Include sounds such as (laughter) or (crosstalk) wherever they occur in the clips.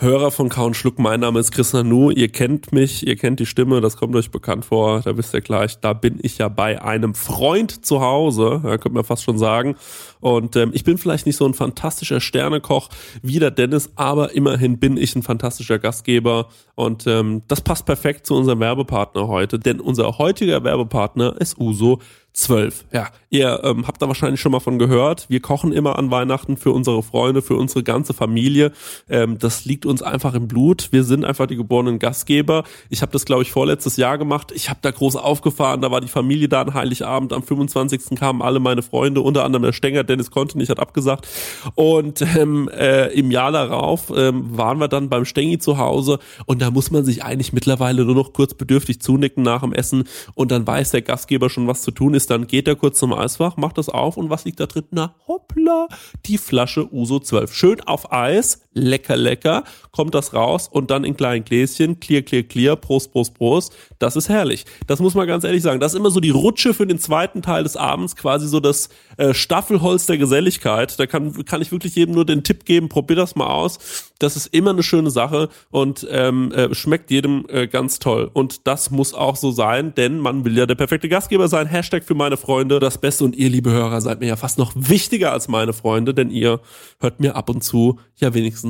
Hörer von Kauen Schluck. Mein Name ist Chris Nanu. Ihr kennt mich, ihr kennt die Stimme, das kommt euch bekannt vor. Da wisst ihr gleich, da bin ich ja bei einem Freund zu Hause, ja, könnte man fast schon sagen. Und ähm, ich bin vielleicht nicht so ein fantastischer Sternekoch wie der Dennis, aber immerhin bin ich ein fantastischer Gastgeber. Und ähm, das passt perfekt zu unserem Werbepartner heute, denn unser heutiger Werbepartner ist Uso 12. Ja, ihr ähm, habt da wahrscheinlich schon mal von gehört. Wir kochen immer an Weihnachten für unsere Freunde, für unsere ganze Familie. Ähm, das liegt uns einfach im Blut. Wir sind einfach die geborenen Gastgeber. Ich habe das, glaube ich, vorletztes Jahr gemacht. Ich habe da groß aufgefahren. Da war die Familie da an Heiligabend. Am 25. kamen alle meine Freunde, unter anderem der Stenger. Dennis konnte nicht, hat abgesagt. Und ähm, äh, im Jahr darauf ähm, waren wir dann beim Stengi zu Hause. Und da muss man sich eigentlich mittlerweile nur noch kurz bedürftig zunicken nach dem Essen. Und dann weiß der Gastgeber schon, was zu tun ist dann geht er kurz zum Eisfach, macht das auf und was liegt da drin? Na, hoppla, die Flasche Uso 12. Schön auf Eis, lecker, lecker, kommt das raus und dann in kleinen Gläschen, clear, clear, clear, Prost, Prost, Prost. Das ist herrlich. Das muss man ganz ehrlich sagen. Das ist immer so die Rutsche für den zweiten Teil des Abends, quasi so das äh, Staffelholz der Geselligkeit. Da kann, kann ich wirklich jedem nur den Tipp geben, probier das mal aus. Das ist immer eine schöne Sache und ähm, äh, schmeckt jedem äh, ganz toll. Und das muss auch so sein, denn man will ja der perfekte Gastgeber sein. Hashtag für meine Freunde das Beste und ihr, liebe Hörer, seid mir ja fast noch wichtiger als meine Freunde, denn ihr hört mir ab und zu ja wenigstens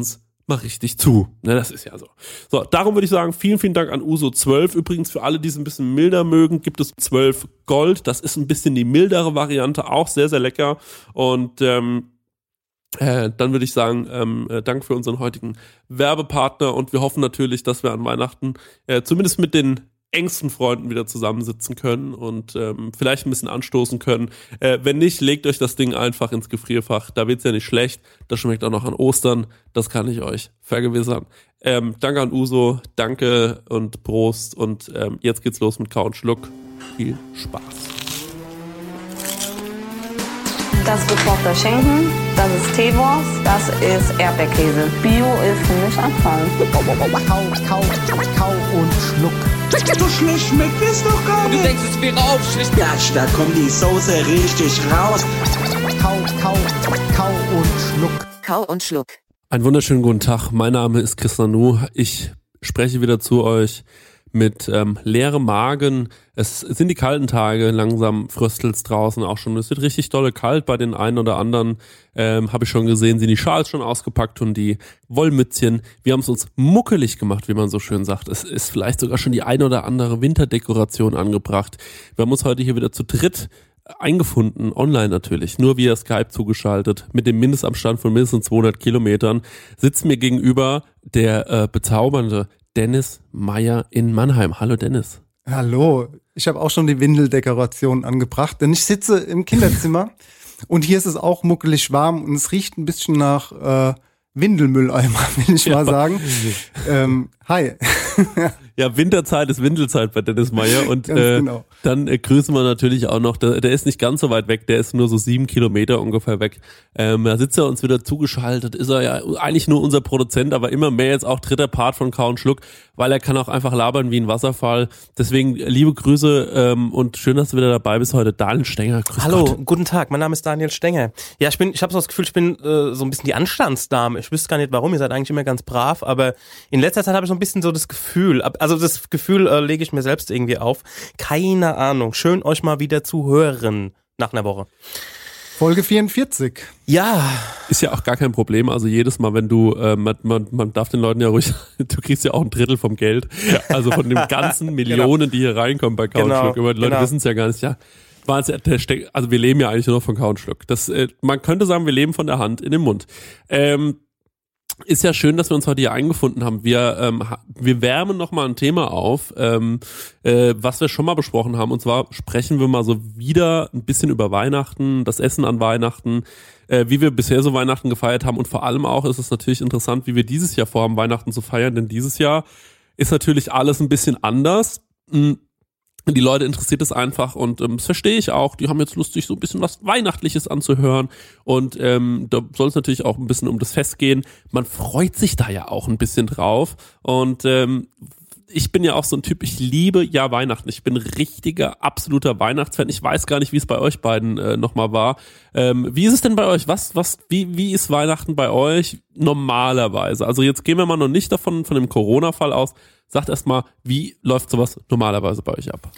mal richtig zu. Ne, das ist ja so. So, darum würde ich sagen, vielen, vielen Dank an Uso 12. Übrigens, für alle, die es ein bisschen milder mögen, gibt es 12 Gold. Das ist ein bisschen die mildere Variante, auch sehr, sehr lecker. Und ähm, äh, dann würde ich sagen, ähm, äh, Dank für unseren heutigen Werbepartner und wir hoffen natürlich, dass wir an Weihnachten äh, zumindest mit den engsten Freunden wieder zusammensitzen können und ähm, vielleicht ein bisschen anstoßen können. Äh, wenn nicht, legt euch das Ding einfach ins Gefrierfach. Da wird's ja nicht schlecht. Das schmeckt auch noch an Ostern. Das kann ich euch vergewissern. Ähm, danke an Uso, danke und Prost. Und ähm, jetzt geht's los mit Kau und Schluck. Viel Spaß. Das ist gekochter Schinken, das ist Teewurst, das ist Erdbeerkäse. Bio ist für mich Abfall. Kau, kau, kau und schluck. So schlecht schmeckt es doch gar Du nicht. denkst, es wäre aufschlicht. Gatsch, da kommt die Soße richtig raus. Kau, kau, kau und schluck. Kau und Schluck. Einen wunderschönen guten Tag. Mein Name ist Chris Nanu. Ich spreche wieder zu euch mit ähm, leerem Magen. Es sind die kalten Tage, langsam fröstelt's draußen auch schon. Es wird richtig dolle kalt bei den einen oder anderen. Ähm, Habe ich schon gesehen, sind die Schals schon ausgepackt und die Wollmützchen. Wir haben es uns muckelig gemacht, wie man so schön sagt. Es ist vielleicht sogar schon die ein oder andere Winterdekoration angebracht. Wir haben uns heute hier wieder zu dritt eingefunden, online natürlich, nur via Skype zugeschaltet, mit dem Mindestabstand von mindestens 200 Kilometern, sitzt mir gegenüber der äh, bezaubernde Dennis Meyer in Mannheim. Hallo Dennis. Hallo, ich habe auch schon die Windeldekoration angebracht, denn ich sitze im Kinderzimmer (laughs) und hier ist es auch muckelig warm und es riecht ein bisschen nach äh, Windelmülleimer, (laughs) will ich mal sagen. Ähm, hi. (laughs) Ja, Winterzeit ist Windelzeit bei Dennis Meyer und (laughs) äh, genau. dann äh, grüßen wir natürlich auch noch, der, der ist nicht ganz so weit weg, der ist nur so sieben Kilometer ungefähr weg. Ähm, da sitzt er uns wieder zugeschaltet, ist er ja eigentlich nur unser Produzent, aber immer mehr jetzt auch dritter Part von Kau und Schluck, weil er kann auch einfach labern wie ein Wasserfall. Deswegen liebe Grüße ähm, und schön, dass du wieder dabei bist heute. Daniel Stenger, grüß Hallo, Gott. guten Tag. Mein Name ist Daniel Stenger. Ja, ich bin, ich habe so das Gefühl, ich bin äh, so ein bisschen die Anstandsdame. Ich wüsste gar nicht, warum. Ihr seid eigentlich immer ganz brav, aber in letzter Zeit habe ich so ein bisschen so das Gefühl, ab- also das Gefühl äh, lege ich mir selbst irgendwie auf. Keine Ahnung. Schön euch mal wieder zu hören nach einer Woche. Folge 44. Ja, Ist ja auch gar kein Problem. Also jedes Mal, wenn du, äh, man, man, man darf den Leuten ja ruhig, (laughs) du kriegst ja auch ein Drittel vom Geld. Also von den ganzen (laughs) Millionen, die hier reinkommen bei Couch Genau. Aber die Leute genau. wissen es ja gar nicht. Ja, ja also wir leben ja eigentlich nur noch von Couch Schluck. Das, äh, man könnte sagen, wir leben von der Hand in den Mund. Ähm, ist ja schön, dass wir uns heute hier eingefunden haben. Wir, ähm, wir wärmen noch mal ein Thema auf, ähm, äh, was wir schon mal besprochen haben. Und zwar sprechen wir mal so wieder ein bisschen über Weihnachten, das Essen an Weihnachten, äh, wie wir bisher so Weihnachten gefeiert haben. Und vor allem auch ist es natürlich interessant, wie wir dieses Jahr vorhaben, Weihnachten zu feiern. Denn dieses Jahr ist natürlich alles ein bisschen anders. Mm, die Leute interessiert es einfach und ähm, das verstehe ich auch. Die haben jetzt Lust, sich so ein bisschen was Weihnachtliches anzuhören. Und ähm, da soll es natürlich auch ein bisschen um das Fest gehen. Man freut sich da ja auch ein bisschen drauf. Und ähm, ich bin ja auch so ein Typ, ich liebe ja Weihnachten. Ich bin richtiger, absoluter Weihnachtsfan. Ich weiß gar nicht, wie es bei euch beiden äh, nochmal war. Ähm, wie ist es denn bei euch? Was, was, wie, wie ist Weihnachten bei euch normalerweise? Also jetzt gehen wir mal noch nicht davon, von dem Corona-Fall aus. Sagt erst mal, wie läuft sowas normalerweise bei euch ab?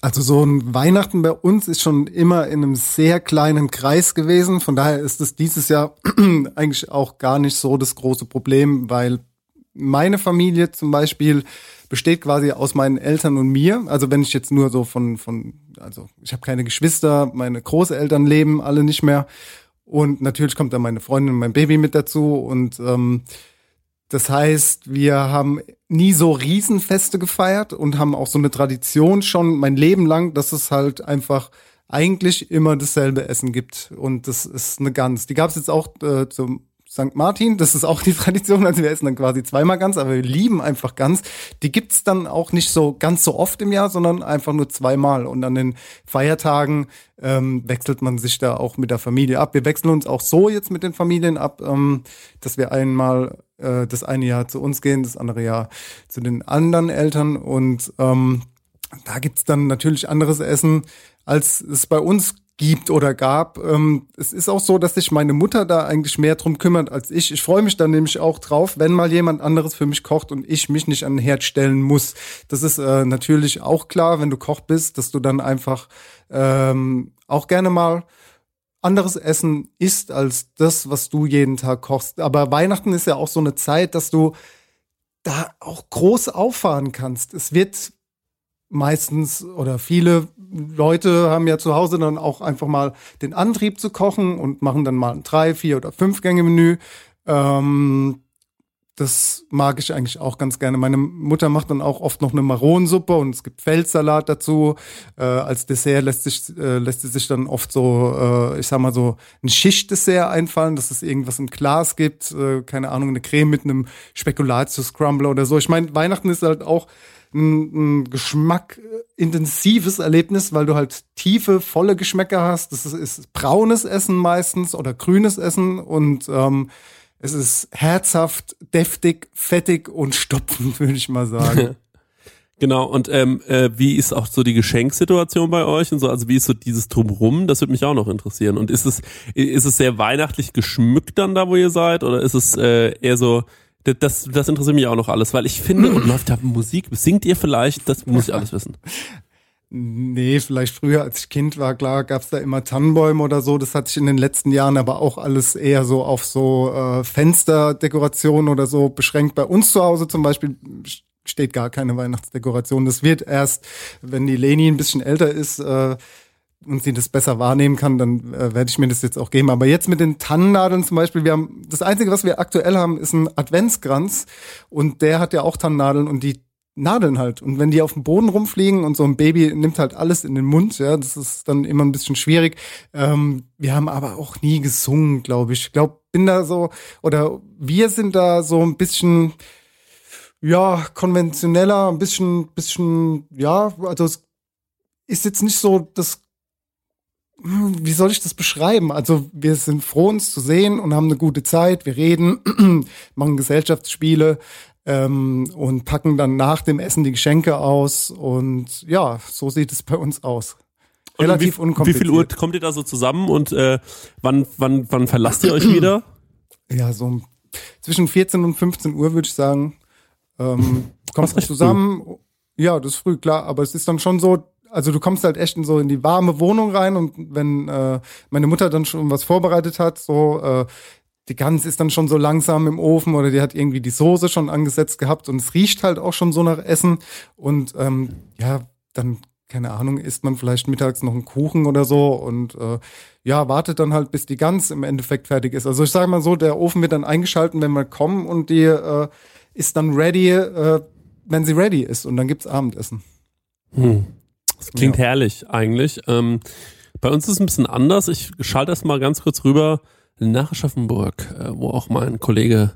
Also so ein Weihnachten bei uns ist schon immer in einem sehr kleinen Kreis gewesen. Von daher ist es dieses Jahr (clears throat) eigentlich auch gar nicht so das große Problem, weil meine Familie zum Beispiel besteht quasi aus meinen Eltern und mir. Also wenn ich jetzt nur so von, von also ich habe keine Geschwister, meine Großeltern leben alle nicht mehr. Und natürlich kommt dann meine Freundin und mein Baby mit dazu. Und ähm, das heißt, wir haben nie so Riesenfeste gefeiert und haben auch so eine Tradition schon mein Leben lang, dass es halt einfach eigentlich immer dasselbe Essen gibt. Und das ist eine Gans. Die gab es jetzt auch äh, zum St. Martin, das ist auch die (laughs) Tradition, also wir essen dann quasi zweimal Gans, aber wir lieben einfach Gans. Die gibt's dann auch nicht so ganz so oft im Jahr, sondern einfach nur zweimal. Und an den Feiertagen ähm, wechselt man sich da auch mit der Familie ab. Wir wechseln uns auch so jetzt mit den Familien ab, ähm, dass wir einmal äh, das eine Jahr zu uns gehen, das andere Jahr zu den anderen Eltern. Und ähm, da gibt's dann natürlich anderes Essen, als es bei uns gibt oder gab. Ähm, es ist auch so, dass sich meine Mutter da eigentlich mehr drum kümmert als ich. Ich freue mich dann nämlich auch drauf, wenn mal jemand anderes für mich kocht und ich mich nicht an den Herd stellen muss. Das ist äh, natürlich auch klar, wenn du Koch bist, dass du dann einfach ähm, auch gerne mal anderes Essen isst als das, was du jeden Tag kochst. Aber Weihnachten ist ja auch so eine Zeit, dass du da auch groß auffahren kannst. Es wird meistens oder viele Leute haben ja zu Hause dann auch einfach mal den Antrieb zu kochen und machen dann mal ein drei, vier oder fünf Gänge Menü. Ähm, das mag ich eigentlich auch ganz gerne. Meine Mutter macht dann auch oft noch eine Maronensuppe und es gibt Feldsalat dazu. Äh, als Dessert lässt sich äh, lässt sie sich dann oft so, äh, ich sag mal so ein Schichtdessert einfallen, dass es irgendwas im Glas gibt, äh, keine Ahnung, eine Creme mit einem Spekulatius-Scrumble oder so. Ich meine, Weihnachten ist halt auch ein, ein Geschmack intensives Erlebnis, weil du halt tiefe, volle Geschmäcker hast. Das ist, ist braunes Essen meistens oder grünes Essen und ähm, es ist herzhaft, deftig, fettig und stopfend, (laughs) würde ich mal sagen. (laughs) Genau, und ähm, äh, wie ist auch so die Geschenksituation bei euch und so? Also wie ist so dieses Drumrum? Das würde mich auch noch interessieren. Und ist es, ist es sehr weihnachtlich geschmückt dann da, wo ihr seid? Oder ist es äh, eher so, das, das interessiert mich auch noch alles, weil ich finde, und läuft da Musik, singt ihr vielleicht? Das muss ich alles (laughs) wissen. Nee, vielleicht früher, als ich Kind war, klar, gab's da immer Tannenbäume oder so. Das hat sich in den letzten Jahren aber auch alles eher so auf so äh, Fensterdekoration oder so beschränkt. Bei uns zu Hause zum Beispiel steht gar keine Weihnachtsdekoration. Das wird erst, wenn die Leni ein bisschen älter ist äh, und sie das besser wahrnehmen kann, dann äh, werde ich mir das jetzt auch geben. Aber jetzt mit den Tannennadeln zum Beispiel, wir haben das Einzige, was wir aktuell haben, ist ein Adventskranz und der hat ja auch Tannennadeln und die Nadeln halt. Und wenn die auf dem Boden rumfliegen und so ein Baby nimmt halt alles in den Mund, ja, das ist dann immer ein bisschen schwierig. Ähm, wir haben aber auch nie gesungen, glaube ich. Ich glaube, bin da so, oder wir sind da so ein bisschen, ja, konventioneller, ein bisschen, bisschen, ja, also es ist jetzt nicht so das wie soll ich das beschreiben? Also wir sind froh, uns zu sehen und haben eine gute Zeit. Wir reden, (clears throat) machen Gesellschaftsspiele ähm, und packen dann nach dem Essen die Geschenke aus. Und ja, so sieht es bei uns aus. Und Relativ wie, wie unkompliziert. viel Uhr kommt ihr da so zusammen und äh, wann, wann, wann verlasst ihr euch wieder? (clears throat) Ja, so zwischen 14 und 15 Uhr würde ich sagen. Ähm, kommst du zusammen. Ja, das ist früh, klar. Aber es ist dann schon so, also du kommst halt echt in so in die warme Wohnung rein und wenn äh, meine Mutter dann schon was vorbereitet hat, so äh, die Gans ist dann schon so langsam im Ofen oder die hat irgendwie die Soße schon angesetzt gehabt und es riecht halt auch schon so nach Essen und ähm, ja, dann keine Ahnung, isst man vielleicht mittags noch einen Kuchen oder so und äh, ja, wartet dann halt, bis die Gans im Endeffekt fertig ist. Also ich sage mal so, der Ofen wird dann eingeschalten, wenn wir kommen und die äh, ist dann ready, äh, wenn sie ready ist und dann gibt's Abendessen. Hm. Das klingt ja. herrlich eigentlich. Ähm, bei uns ist es ein bisschen anders. Ich schalte erst mal ganz kurz rüber nach Aschaffenburg, äh, wo auch mein Kollege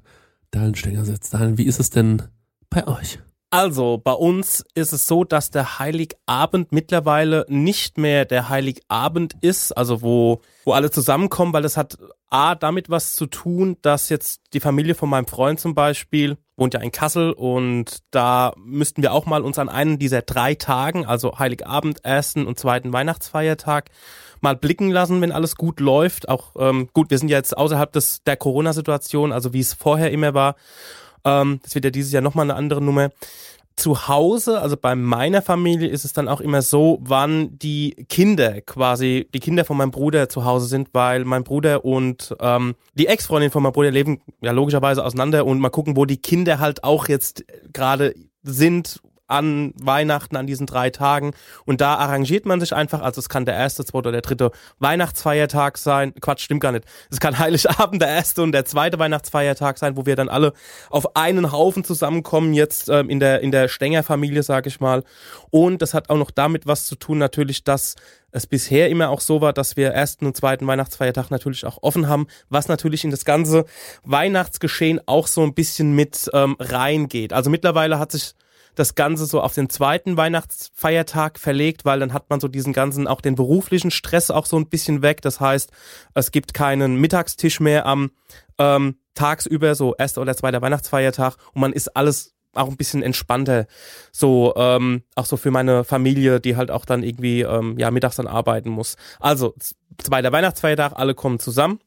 Dahlen Stenger sitzt. Dahlen, wie ist es denn bei euch? Also, bei uns ist es so, dass der Heiligabend mittlerweile nicht mehr der Heiligabend ist, also wo, wo alle zusammenkommen, weil das hat A, damit was zu tun, dass jetzt die Familie von meinem Freund zum Beispiel wohnt ja in Kassel und da müssten wir auch mal uns an einen dieser drei Tagen, also Heiligabend, ersten und zweiten Weihnachtsfeiertag, mal blicken lassen, wenn alles gut läuft. Auch ähm, gut, wir sind ja jetzt außerhalb des der Corona-Situation, also wie es vorher immer war. Ähm, das wird ja dieses Jahr nochmal eine andere Nummer. Zu Hause, also bei meiner Familie, ist es dann auch immer so, wann die Kinder quasi, die Kinder von meinem Bruder zu Hause sind, weil mein Bruder und ähm, die Ex-Freundin von meinem Bruder leben ja logischerweise auseinander und mal gucken, wo die Kinder halt auch jetzt gerade sind an Weihnachten, an diesen drei Tagen. Und da arrangiert man sich einfach, also es kann der erste, zweite oder der dritte Weihnachtsfeiertag sein. Quatsch, stimmt gar nicht. Es kann (laughs) Heiligabend der erste und der zweite Weihnachtsfeiertag sein, wo wir dann alle auf einen Haufen zusammenkommen, jetzt ähm, in der, in der Stenger-Familie, sag ich mal. Und das hat auch noch damit was zu tun, natürlich, dass es bisher immer auch so war, dass wir ersten und zweiten Weihnachtsfeiertag natürlich auch offen haben, was natürlich in das ganze Weihnachtsgeschehen auch so ein bisschen mit ähm, reingeht. Also mittlerweile hat sich das Ganze so auf den zweiten Weihnachtsfeiertag verlegt, weil dann hat man so diesen ganzen, auch den beruflichen Stress auch so ein bisschen weg. Das heißt, es gibt keinen Mittagstisch mehr am ähm, tagsüber, so erster oder zweiter Weihnachtsfeiertag und man ist alles auch ein bisschen entspannter. So, ähm, auch so für meine Familie, die halt auch dann irgendwie ähm, ja mittags dann arbeiten muss. Also, zweiter Weihnachtsfeiertag, alle kommen zusammen.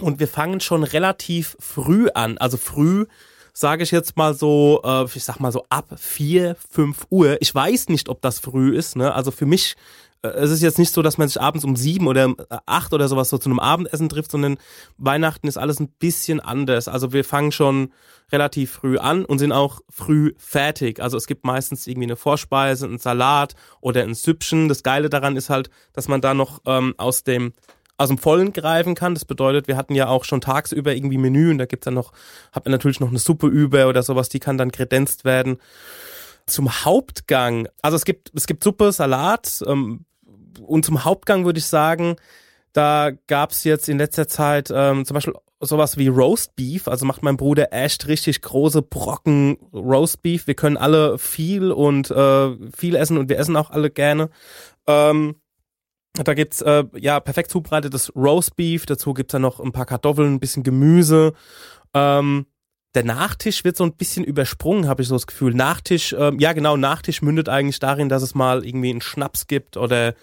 Und wir fangen schon relativ früh an. Also früh sage ich jetzt mal so, äh, ich sag mal so ab vier, fünf Uhr. Ich weiß nicht, ob das früh ist. Ne? Also für mich äh, es ist jetzt nicht so, dass man sich abends um sieben oder äh, acht oder sowas so zu einem Abendessen trifft, sondern Weihnachten ist alles ein bisschen anders. Also wir fangen schon relativ früh an und sind auch früh fertig. Also es gibt meistens irgendwie eine Vorspeise, einen Salat oder ein Süppchen. Das Geile daran ist halt, dass man da noch ähm, aus dem aus dem Vollen greifen kann. Das bedeutet, wir hatten ja auch schon tagsüber irgendwie Menü und da gibt's dann noch, hat man natürlich noch eine Suppe über oder sowas, die kann dann kredenzt werden. Zum Hauptgang, also es gibt, es gibt Suppe, Salat ähm, und zum Hauptgang würde ich sagen, da gab's jetzt in letzter Zeit ähm, zum Beispiel sowas wie Roast Beef, also macht mein Bruder echt richtig große Brocken Roast Beef. Wir können alle viel und äh, viel essen und wir essen auch alle gerne. Ähm, da gibt's äh, ja perfekt zubereitetes Roastbeef, dazu gibt's dann noch ein paar Kartoffeln, ein bisschen Gemüse. Ähm, der Nachtisch wird so ein bisschen übersprungen, habe ich so das Gefühl. Nachtisch, ähm, ja genau, Nachtisch mündet eigentlich darin, dass es mal irgendwie einen Schnaps gibt oder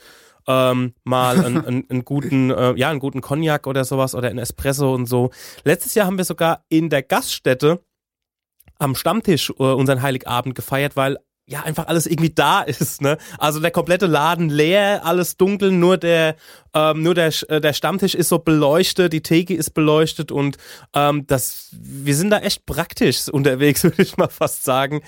ähm, mal einen, (laughs) einen, einen guten, äh, ja, einen guten Cognac oder sowas oder ein Espresso und so. Letztes Jahr haben wir sogar in der Gaststätte am Stammtisch äh, unseren Heiligabend gefeiert, weil ja einfach alles irgendwie da (laughs) ist, ne? Also der komplette Laden leer, alles dunkel, nur der ähm, nur der äh, der Stammtisch ist so beleuchtet, die Theke ist beleuchtet und ähm, das wir sind da echt praktisch unterwegs, (laughs) würde ich mal fast sagen.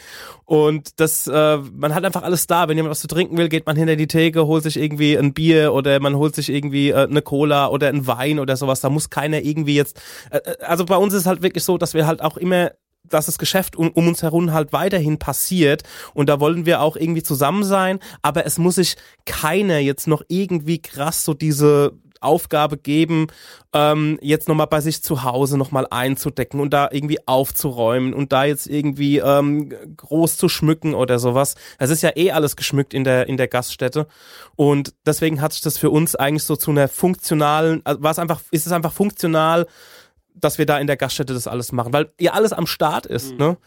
Und das äh, man hat einfach alles da, wenn jemand was zu trinken will, geht man hinter die Theke, holt sich irgendwie ein Bier oder man holt sich irgendwie äh, eine Cola oder ein Wein oder sowas, da muss keiner irgendwie jetzt äh, äh also bei uns ist halt wirklich so, dass wir halt auch immer dass das Geschäft um, um uns herum halt weiterhin passiert und da wollen wir auch irgendwie zusammen sein, aber es muss sich keiner jetzt noch irgendwie krass so diese Aufgabe geben, ähm, jetzt nochmal bei sich zu Hause nochmal einzudecken und da irgendwie aufzuräumen und da jetzt irgendwie ähm, groß zu schmücken oder sowas. Es ist ja eh alles geschmückt in der, in der Gaststätte. Und deswegen hat sich das für uns eigentlich so zu einer funktionalen, also war es einfach, ist es einfach funktional, dass wir da in der Gaststätte das alles machen, weil ja alles am Start ist, mhm. ne?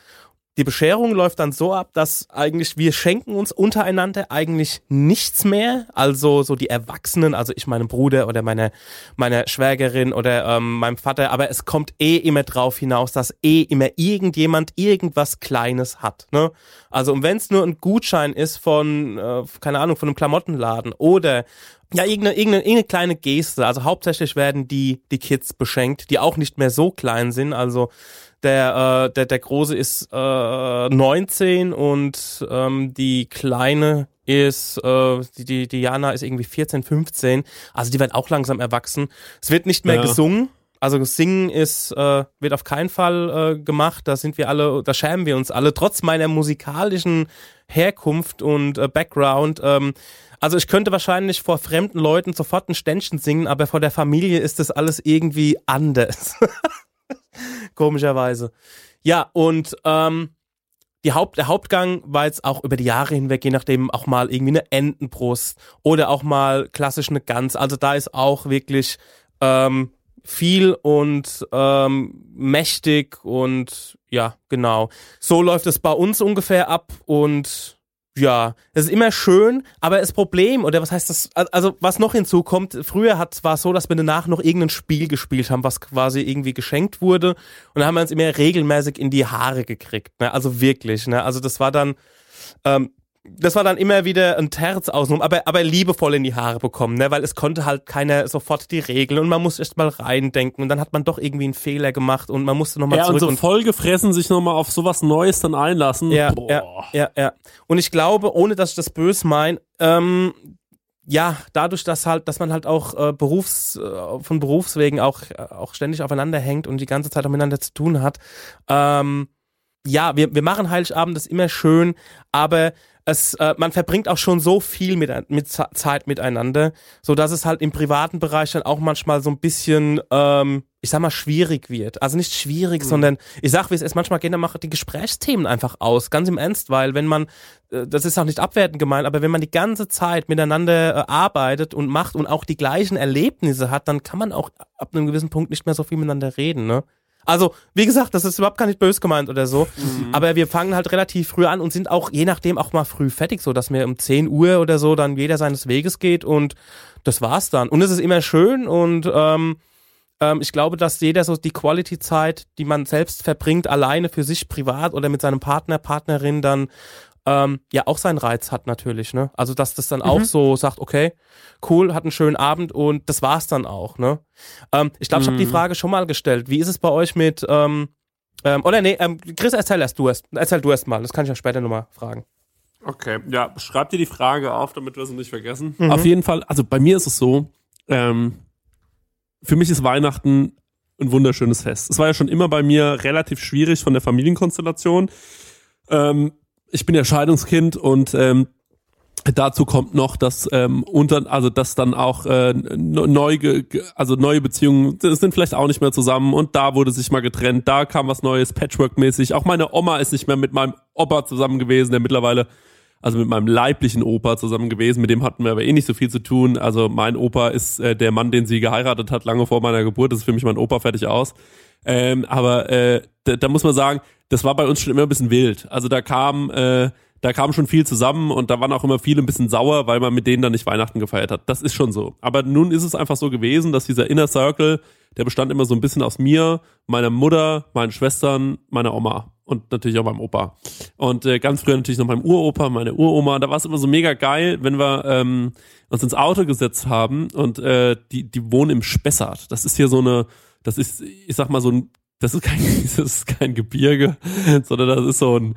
Die Bescherung läuft dann so ab, dass eigentlich wir schenken uns untereinander eigentlich nichts mehr. Also so die Erwachsenen, also ich meinem Bruder oder meine meine Schwägerin oder ähm, meinem Vater. Aber es kommt eh immer drauf hinaus, dass eh immer irgendjemand irgendwas Kleines hat. Ne? Also und wenn es nur ein Gutschein ist von äh, keine Ahnung von einem Klamottenladen oder ja, irgendeine, irgendeine, irgendeine kleine Geste. Also hauptsächlich werden die, die Kids beschenkt, die auch nicht mehr so klein sind. Also der, äh, der, der Große ist äh, 19 und ähm, die Kleine, ist, äh, die, die, Jana ist irgendwie 14, 15, also die wird auch langsam erwachsen. Es wird nicht mehr Ja. gesungen, also Singen ist, äh, wird auf keinen Fall äh, gemacht, da sind wir alle, da schämen wir uns alle, trotz meiner musikalischen Herkunft und äh, Background. Ähm, also ich könnte wahrscheinlich vor fremden Leuten sofort ein Ständchen singen, aber vor der Familie ist das alles irgendwie anders. (laughs) (laughs) Komischerweise. Ja, und ähm, die Haupt, der Hauptgang war jetzt auch über die Jahre hinweg, je nachdem auch mal irgendwie eine Entenbrust oder auch mal klassisch eine Gans. Also da ist auch wirklich ähm, viel und ähm, mächtig und ja, genau. So läuft es bei uns ungefähr ab und ja, es ist immer schön, aber das Problem, oder was heißt das, also was noch hinzukommt, früher hat, war es so, dass wir danach noch irgendein Spiel gespielt haben, was quasi irgendwie geschenkt wurde und da haben wir uns immer regelmäßig in die Haare gekriegt, ne? also wirklich, ne? also das war dann, ähm, das war dann immer wieder ein Terz außenrum, aber, aber liebevoll in die Haare bekommen, ne? weil es konnte halt keiner sofort die Regeln und man musste erst mal reindenken und dann hat man doch irgendwie einen Fehler gemacht und man musste nochmal Ja, und zurück so vollgefressen sich nochmal auf sowas Neues dann einlassen. ja, Boah. ja, ja, ja. Und ich glaube, ohne dass ich das böse meine, ähm, ja, dadurch, dass halt, dass man halt auch äh, Berufs, äh, von Berufswegen auch, äh, auch ständig aufeinander hängt und die ganze Zeit auch miteinander zu tun hat, ähm, ja, wir, wir machen Heiligabend, das ist immer schön, aber es, äh, man verbringt auch schon so viel mit, mit Zeit miteinander, so dass es halt im privaten Bereich dann auch manchmal so ein bisschen, ähm, ich sag mal, schwierig wird. Also nicht schwierig, sondern ich sag, wie es ist, manchmal gehen dann die Gesprächsthemen einfach aus, ganz im Ernst, weil wenn man, äh, das ist auch nicht abwertend gemeint, aber wenn man die ganze Zeit miteinander äh, arbeitet und macht und auch die gleichen Erlebnisse hat, dann kann man auch ab einem gewissen Punkt nicht mehr so viel miteinander reden, ne? Also, wie gesagt, das ist überhaupt gar nicht böse gemeint oder so. Aber wir fangen halt relativ früh an und sind auch je nachdem auch mal früh fertig, so dass wir um 10 Uhr oder so dann jeder seines Weges geht und das war's dann. Und es ist immer schön und ähm, ähm, ich glaube, dass jeder so die Quality-Zeit, die man selbst verbringt, alleine für sich privat oder mit seinem Partner, Partnerin dann ähm, ja auch seinen Reiz hat natürlich, ne? Also dass das dann auch so sagt, okay, cool, hat einen schönen Abend und das war's dann auch, ne? Ähm, ich glaube, ich habe die Frage schon mal gestellt. Wie ist es bei euch mit ähm, ähm, oder nee, ähm, Chris, erzähl erst du erst, erzähl du erst mal, das kann ich ja später nochmal fragen. Okay, ja, schreib dir die Frage auf, damit wir sie nicht vergessen. Auf jeden Fall, also bei mir ist es so, ähm, für mich ist Weihnachten ein wunderschönes Fest. Es war ja schon immer bei mir relativ schwierig von der Familienkonstellation. Ähm, ich bin ja Scheidungskind und ähm, dazu kommt noch, dass ähm, unter, also dass dann auch äh, ne- neu, also neue Beziehungen sind vielleicht auch nicht mehr zusammen und da wurde sich mal getrennt, da kam was Neues, Patchwork-mäßig. Auch meine Oma ist nicht mehr mit meinem Opa zusammen gewesen, der mittlerweile also mit meinem leiblichen Opa zusammen gewesen, mit dem hatten wir aber eh nicht so viel zu tun. Also mein Opa ist äh, der Mann, den sie geheiratet hat, lange vor meiner Geburt. Das ist für mich mein Opa fertig aus. Ähm, aber äh, da, da muss man sagen, das war bei uns schon immer ein bisschen wild. Also da kam, äh, da kam schon viel zusammen und da waren auch immer viele ein bisschen sauer, weil man mit denen dann nicht Weihnachten gefeiert hat. Das ist schon so. Aber nun ist es einfach so gewesen, dass dieser Inner Circle, der bestand immer so ein bisschen aus mir, meiner Mutter, meinen Schwestern, meiner Oma und natürlich auch meinem Opa. Und äh, ganz früher natürlich noch meinem Uropa, meine Uroma. Da war es immer so mega geil, wenn wir ähm, uns ins Auto gesetzt haben und äh, die, die wohnen im Spessart. Das ist hier so eine, das ist, ich sag mal, so ein das ist kein, (laughs) das ist kein Gebirge, sondern das ist so ein,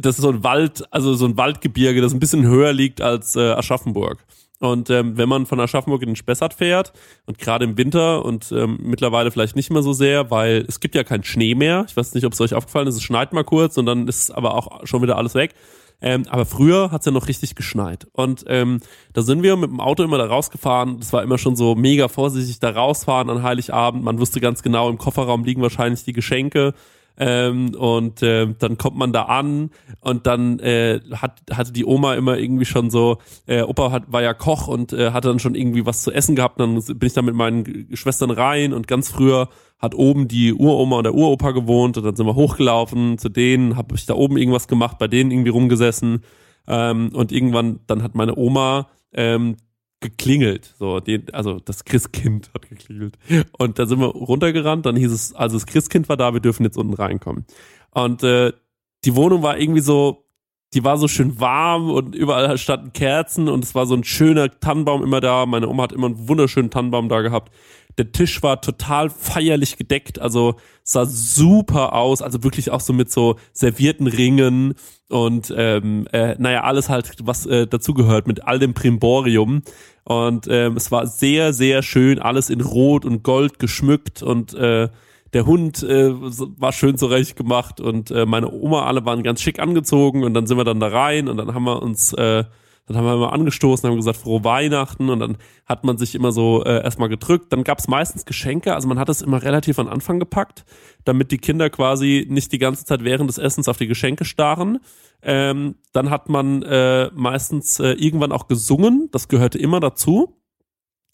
das ist so ein Wald, also so ein Waldgebirge, das ein bisschen höher liegt als äh, Aschaffenburg. Und ähm, wenn man von Aschaffenburg in den Spessart fährt und gerade im Winter und ähm, mittlerweile vielleicht nicht mehr so sehr, weil es gibt ja keinen Schnee mehr. Ich weiß nicht, ob es euch aufgefallen ist, es schneit mal kurz und dann ist aber auch schon wieder alles weg. Ähm, aber früher hat's ja noch richtig geschneit. Und ähm, da sind wir mit dem Auto immer da rausgefahren. Das war immer schon so mega vorsichtig da rausfahren an Heiligabend. Man wusste ganz genau, im Kofferraum liegen wahrscheinlich die Geschenke. Ähm, und äh, dann kommt man da an und dann äh, hat, hatte die Oma immer irgendwie schon so, äh, Opa hat, war ja Koch und äh, hatte dann schon irgendwie was zu essen gehabt. Dann bin ich da mit meinen Schwestern rein und ganz früher hat oben die Uroma und der Uropa gewohnt und dann sind wir hochgelaufen zu denen, habe ich da oben irgendwas gemacht, bei denen irgendwie rumgesessen ähm, und irgendwann dann hat meine Oma ähm, geklingelt, so die, also das Christkind hat geklingelt und da sind wir runtergerannt, dann hieß es, also das Christkind war da, wir dürfen jetzt unten reinkommen und äh, die Wohnung war irgendwie so die war so schön warm und überall standen Kerzen und es war so ein schöner Tannenbaum immer da. Meine Oma hat immer einen wunderschönen Tannenbaum da gehabt. Der Tisch war total feierlich gedeckt, also sah super aus, also wirklich auch so mit so servierten Ringen und ähm, äh, naja, alles halt, was äh, dazugehört mit all dem Primborium. Und ähm, es war sehr, sehr schön, alles in Rot und Gold geschmückt und äh, der Hund äh, war schön zurecht gemacht und äh, meine Oma alle waren ganz schick angezogen und dann sind wir dann da rein und dann haben wir uns äh, dann haben wir immer angestoßen, haben gesagt, frohe Weihnachten und dann hat man sich immer so äh, erstmal gedrückt. Dann gab es meistens Geschenke, also man hat es immer relativ an Anfang gepackt, damit die Kinder quasi nicht die ganze Zeit während des Essens auf die Geschenke starren. Ähm, dann hat man äh, meistens äh, irgendwann auch gesungen, das gehörte immer dazu.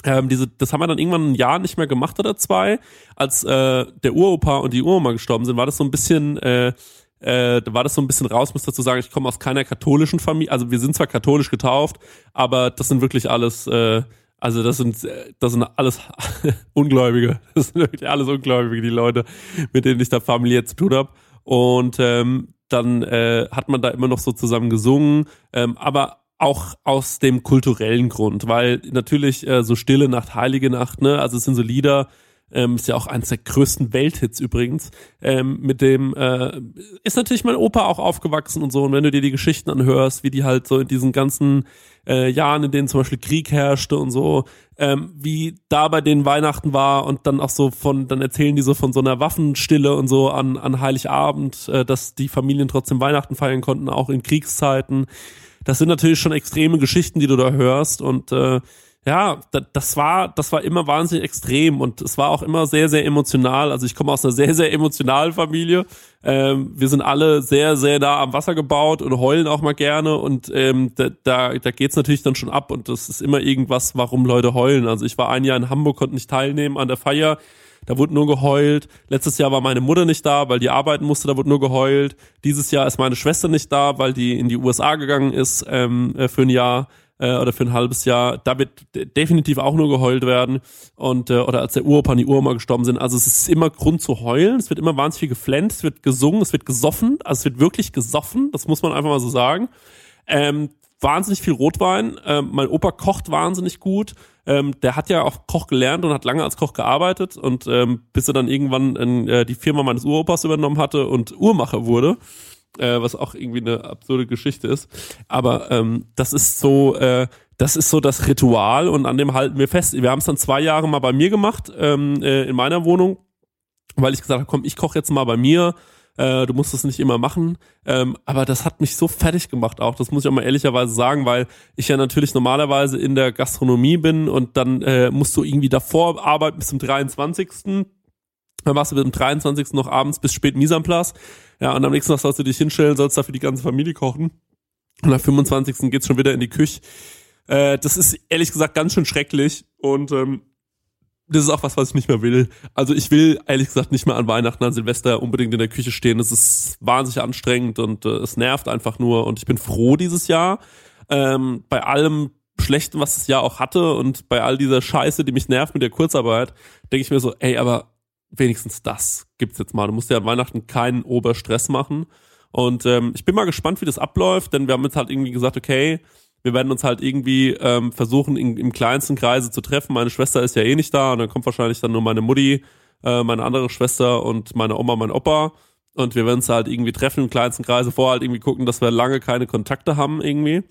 Ähm, diese, das haben wir dann irgendwann ein Jahr nicht mehr gemacht oder zwei. Als äh, der Uropa und die Uroma gestorben sind, war das so ein bisschen äh, äh, war das so ein bisschen raus, muss dazu sagen, ich komme aus keiner katholischen Familie, also wir sind zwar katholisch getauft, aber das sind wirklich alles, äh, also das sind, das sind alles (laughs) Ungläubige, das sind wirklich alles Ungläubige, die Leute, mit denen ich da familiär zu tun habe. Und ähm, dann äh, hat man da immer noch so zusammen gesungen, ähm, aber auch aus dem kulturellen Grund, weil natürlich äh, so Stille Nacht, Heilige Nacht, ne, also es sind so Lieder, ähm, ist ja auch eines der größten Welthits übrigens, ähm, mit dem äh, ist natürlich mein Opa auch aufgewachsen und so. Und wenn du dir die Geschichten anhörst, wie die halt so in diesen ganzen äh, Jahren, in denen zum Beispiel Krieg herrschte und so, ähm, wie da bei den Weihnachten war und dann auch so von, dann erzählen die so von so einer Waffenstille und so an, an Heiligabend, äh, dass die Familien trotzdem Weihnachten feiern konnten, auch in Kriegszeiten. Das sind natürlich schon extreme Geschichten, die du da hörst. Und äh, ja, das war, das war immer wahnsinnig extrem und es war auch immer sehr, sehr emotional. Also ich komme aus einer sehr, sehr emotionalen Familie. Ähm, wir sind alle sehr, sehr nah am Wasser gebaut und heulen auch mal gerne und ähm, da, da, da geht's natürlich dann schon ab und das ist immer irgendwas, warum Leute heulen. Also ich war ein Jahr in Hamburg, konnte nicht teilnehmen an der Feier. Da wurde nur geheult. Letztes Jahr war meine Mutter nicht da, weil die arbeiten musste, da wurde nur geheult. Dieses Jahr ist meine Schwester nicht da, weil die in die USA gegangen ist ähm, äh, für ein Jahr äh, oder für ein halbes Jahr. Da wird definitiv auch nur geheult werden. Und äh, oder als der Uropa und die Uroma gestorben sind. Also es ist immer Grund zu heulen. Es wird immer wahnsinnig viel geflennt, es wird gesungen, es wird gesoffen. Also es wird wirklich gesoffen. Das muss man einfach mal so sagen. Ähm, wahnsinnig viel Rotwein. Ähm, mein Opa kocht wahnsinnig gut. Ähm, der hat ja auch Koch gelernt und hat lange als Koch gearbeitet und ähm, bis er dann irgendwann in, äh, die Firma meines Uropas übernommen hatte und Uhrmacher wurde äh, was auch irgendwie eine absurde Geschichte ist. Aber ähm, das ist so, äh, das ist so das Ritual und an dem halten wir fest. Wir haben es dann zwei Jahre mal bei mir gemacht, ähm, äh, in meiner Wohnung, weil ich gesagt habe, komm, ich koche jetzt mal bei mir. Äh, du musst es nicht immer machen. Ähm, aber das hat mich so fertig gemacht auch. Das muss ich auch mal ehrlicherweise sagen, weil ich ja natürlich normalerweise in der Gastronomie bin und dann äh, musst du irgendwie davor arbeiten bis zum 23. Dann warst du bis zum 23. noch abends bis spät Mise en. Ja, und am nächsten Tag sollst du dich hinstellen, sollst dafür die ganze Familie kochen. Und am 25. geht's schon wieder in die Küche. Äh, das ist ehrlich gesagt ganz schön schrecklich und ähm, das ist auch was, was ich nicht mehr will. Also ich will ehrlich gesagt nicht mehr an Weihnachten, an Silvester unbedingt in der Küche stehen. Das ist wahnsinnig anstrengend und äh, es nervt einfach nur. Und ich bin froh dieses Jahr. Ähm, bei allem Schlechten, was das Jahr auch hatte und bei all dieser Scheiße, die mich nervt mit der Kurzarbeit, denke ich mir so, ey, aber wenigstens das gibt's jetzt mal. Du musst ja an Weihnachten keinen Oberstress machen. Und ähm, ich bin mal gespannt, wie das abläuft, denn wir haben jetzt halt irgendwie gesagt, okay, wir werden uns halt irgendwie ähm, versuchen, in, im kleinsten Kreise zu treffen. Meine Schwester ist ja eh nicht da und dann kommt wahrscheinlich dann nur meine Mutti, äh, meine andere Schwester und meine Oma, mein Opa. Und wir werden uns halt irgendwie treffen im kleinsten Kreise, vorher halt irgendwie gucken, dass wir lange keine Kontakte haben irgendwie.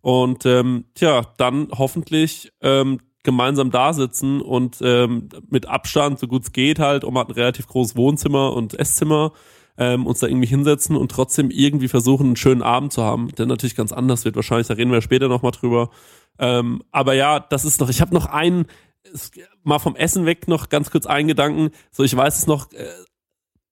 Und ähm, tja, dann hoffentlich ähm, gemeinsam da sitzen und ähm, mit Abstand, so gut es geht halt, um halt ein relativ großes Wohnzimmer und Esszimmer, ähm, uns da irgendwie hinsetzen und trotzdem irgendwie versuchen, einen schönen Abend zu haben, der natürlich ganz anders wird. Wahrscheinlich, da reden wir später nochmal drüber. Ähm, aber ja, das ist noch, ich habe noch einen, mal vom Essen weg noch ganz kurz einen Gedanken. So, ich weiß es noch, äh,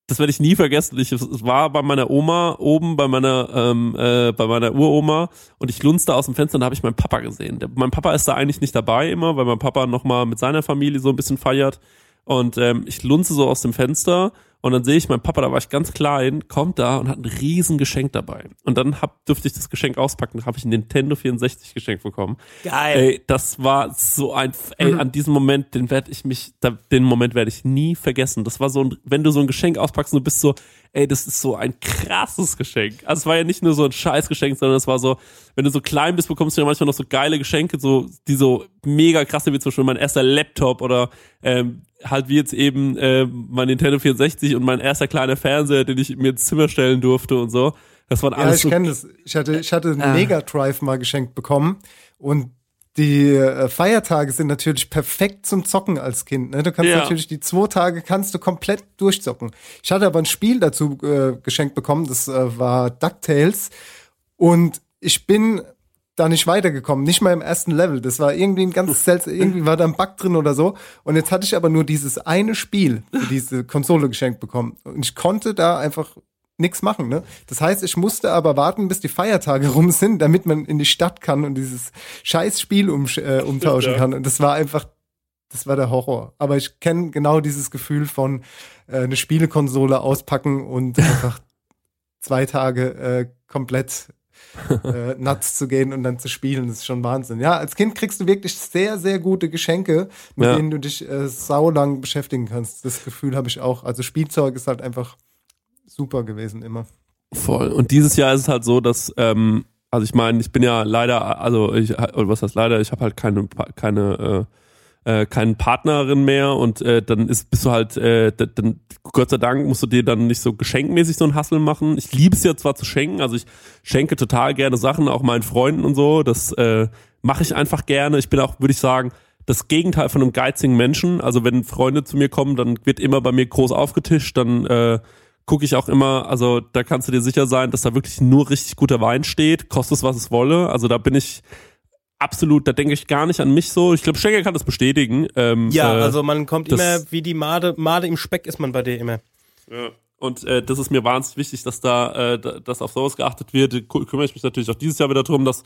das werde ich nie vergessen. Ich war bei meiner Oma oben, bei meiner ähm, äh, bei meiner Uroma und ich lunste aus dem Fenster und da habe ich meinen Papa gesehen. Der, mein Papa ist da eigentlich nicht dabei immer, weil mein Papa noch mal mit seiner Familie so ein bisschen feiert und ähm, ich lunze so aus dem Fenster Und dann sehe ich, mein Papa, da war ich ganz klein, kommt da und hat ein riesen Geschenk dabei. Und dann hab, durfte ich das Geschenk auspacken, habe ich ein Nintendo 64 geschenkt bekommen. Geil. Ey, das war so ein, ey, an diesem Moment, den werde ich mich, den Moment werde ich nie vergessen. Das war so ein, wenn du so ein Geschenk auspackst und du bist so, ey, das ist so ein krasses Geschenk. Also es war ja nicht nur so ein Scheißgeschenk, sondern es war so, wenn du so klein bist, bekommst du ja manchmal noch so geile Geschenke, so, die so mega krasse, wie zum Beispiel mein erster Laptop oder ähm, halt wie jetzt eben äh, mein Nintendo 64 und mein erster kleiner Fernseher, den ich mir ins Zimmer stellen durfte und so. Das waren Ja, alles ich so kenne das. Ich hatte, ich hatte einen Ah. Mega Drive mal geschenkt bekommen und die äh, Feiertage sind natürlich perfekt zum Zocken als Kind. Ne? Du kannst Ja. natürlich die zwei Tage kannst du komplett durchzocken. Ich hatte aber ein Spiel dazu äh, geschenkt bekommen, das äh, war DuckTales und ich bin da nicht weitergekommen, nicht mal im ersten Level. Das war irgendwie ein ganz seltsam, irgendwie war da ein Bug drin oder so. Und jetzt hatte ich aber nur dieses eine Spiel für diese Konsole geschenkt bekommen. Und ich konnte da einfach nichts machen. Ne? Das heißt, ich musste aber warten, bis die Feiertage (laughs) rum sind, damit man in die Stadt kann und dieses Scheißspiel um, äh, umtauschen (laughs) ja. kann. Und das war einfach, das war der Horror. Aber ich kenne genau dieses Gefühl von äh, eine Spielekonsole auspacken und (laughs) einfach zwei Tage äh, komplett (laughs) äh, nuts zu gehen und dann zu spielen, das ist schon Wahnsinn. Ja, als Kind kriegst du wirklich sehr, sehr gute Geschenke, mit Ja. denen du dich äh, saulang beschäftigen kannst. Das Gefühl habe ich auch. Also Spielzeug ist halt einfach super gewesen immer. Voll. Und dieses Jahr ist es halt so, dass, ähm, also ich meine, ich bin ja leider, also ich, oder was heißt leider, ich habe halt keine, keine, äh, äh, keine Partnerin mehr und äh, dann ist, bist du halt, äh, dann, Gott sei Dank musst du dir dann nicht so geschenkmäßig so ein Hassel machen. Ich liebe es ja zwar zu schenken, also ich schenke total gerne Sachen, auch meinen Freunden und so, das äh, mache ich einfach gerne. Ich bin auch, würde ich sagen, das Gegenteil von einem geizigen Menschen. Also wenn Freunde zu mir kommen, dann wird immer bei mir groß aufgetischt, dann äh, gucke ich auch immer, also da kannst du dir sicher sein, dass da wirklich nur richtig guter Wein steht, kostet es, was es wolle. Also da bin ich absolut, da denke ich gar nicht an mich so. Ich glaube, Schenker kann das bestätigen. Ähm, Ja, äh, also man kommt immer wie die Made, Made im Speck ist man bei dir immer. Ja. Und äh, das ist mir wahnsinnig wichtig, dass da, äh, da- dass auf sowas geachtet wird. Kü- Kümmere ich mich natürlich auch dieses Jahr wieder drum, dass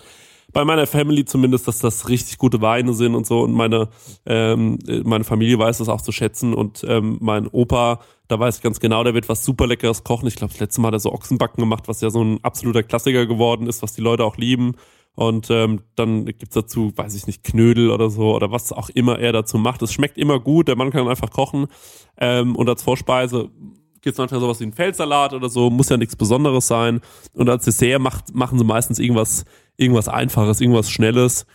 bei meiner Family zumindest, dass das richtig gute Weine sind und so. Und meine ähm, äh, meine Familie weiß das auch zu schätzen. Und ähm, mein Opa, da weiß ich ganz genau, der wird was super leckeres kochen. Ich glaube, das letzte Mal hat er so Ochsenbacken gemacht, was ja so ein absoluter Klassiker geworden ist, was die Leute auch lieben. Und ähm, dann gibt's dazu, weiß ich nicht, Knödel oder so oder was auch immer er dazu macht. Es schmeckt immer gut, der Mann kann einfach kochen. Ähm, und als Vorspeise gibt's manchmal sowas wie einen Feldsalat oder so, muss ja nichts Besonderes sein. Und als Dessert macht, machen sie meistens irgendwas, irgendwas Einfaches, irgendwas Schnelles.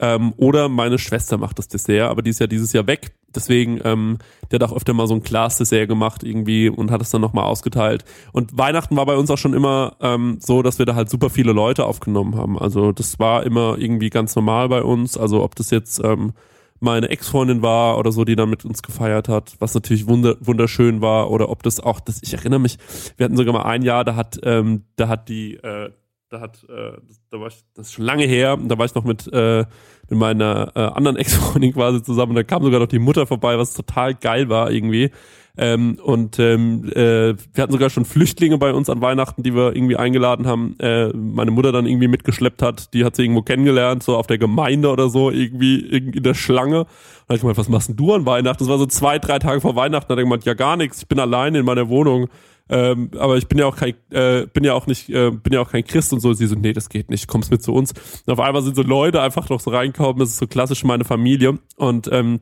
Ähm, oder meine Schwester macht das Dessert, aber die ist ja dieses Jahr weg. Deswegen, ähm, der hat auch öfter mal so ein Glas-Dessert gemacht irgendwie und hat es dann nochmal ausgeteilt. Und Weihnachten war bei uns auch schon immer ähm, so, dass wir da halt super viele Leute aufgenommen haben. Also das war immer irgendwie ganz normal bei uns. Also ob das jetzt ähm, meine Ex-Freundin war oder so, die dann mit uns gefeiert hat, was natürlich wunder wunderschön war, oder ob das auch, das, ich erinnere mich, wir hatten sogar mal ein Jahr, da hat, ähm, da hat die, äh, da hat, äh, da war ich, das ist schon lange her, da war ich noch mit, äh, mit meiner äh, anderen (laughs) Ex-Freundin quasi zusammen und da kam sogar noch die Mutter vorbei, was total geil war irgendwie. Ähm, und ähm, äh, wir hatten sogar schon Flüchtlinge bei uns an Weihnachten, die wir irgendwie eingeladen haben. Äh, meine Mutter dann irgendwie mitgeschleppt hat. Die hat sie irgendwo kennengelernt, so auf der Gemeinde oder so, irgendwie in der Schlange. Da hab ich gemeint, was machst denn du an Weihnachten? Das war so zwei, drei Tage vor Weihnachten. Da hat er gemeint, ja gar nichts, ich bin alleine in meiner Wohnung. Ähm, aber ich bin ja auch kein, äh, bin ja auch nicht, äh, bin ja auch kein Christ und so. Sie so, nee, das geht nicht, kommst mit zu uns. Und auf einmal sind so Leute einfach noch so reingekommen. Das ist so klassisch meine Familie. Und ähm,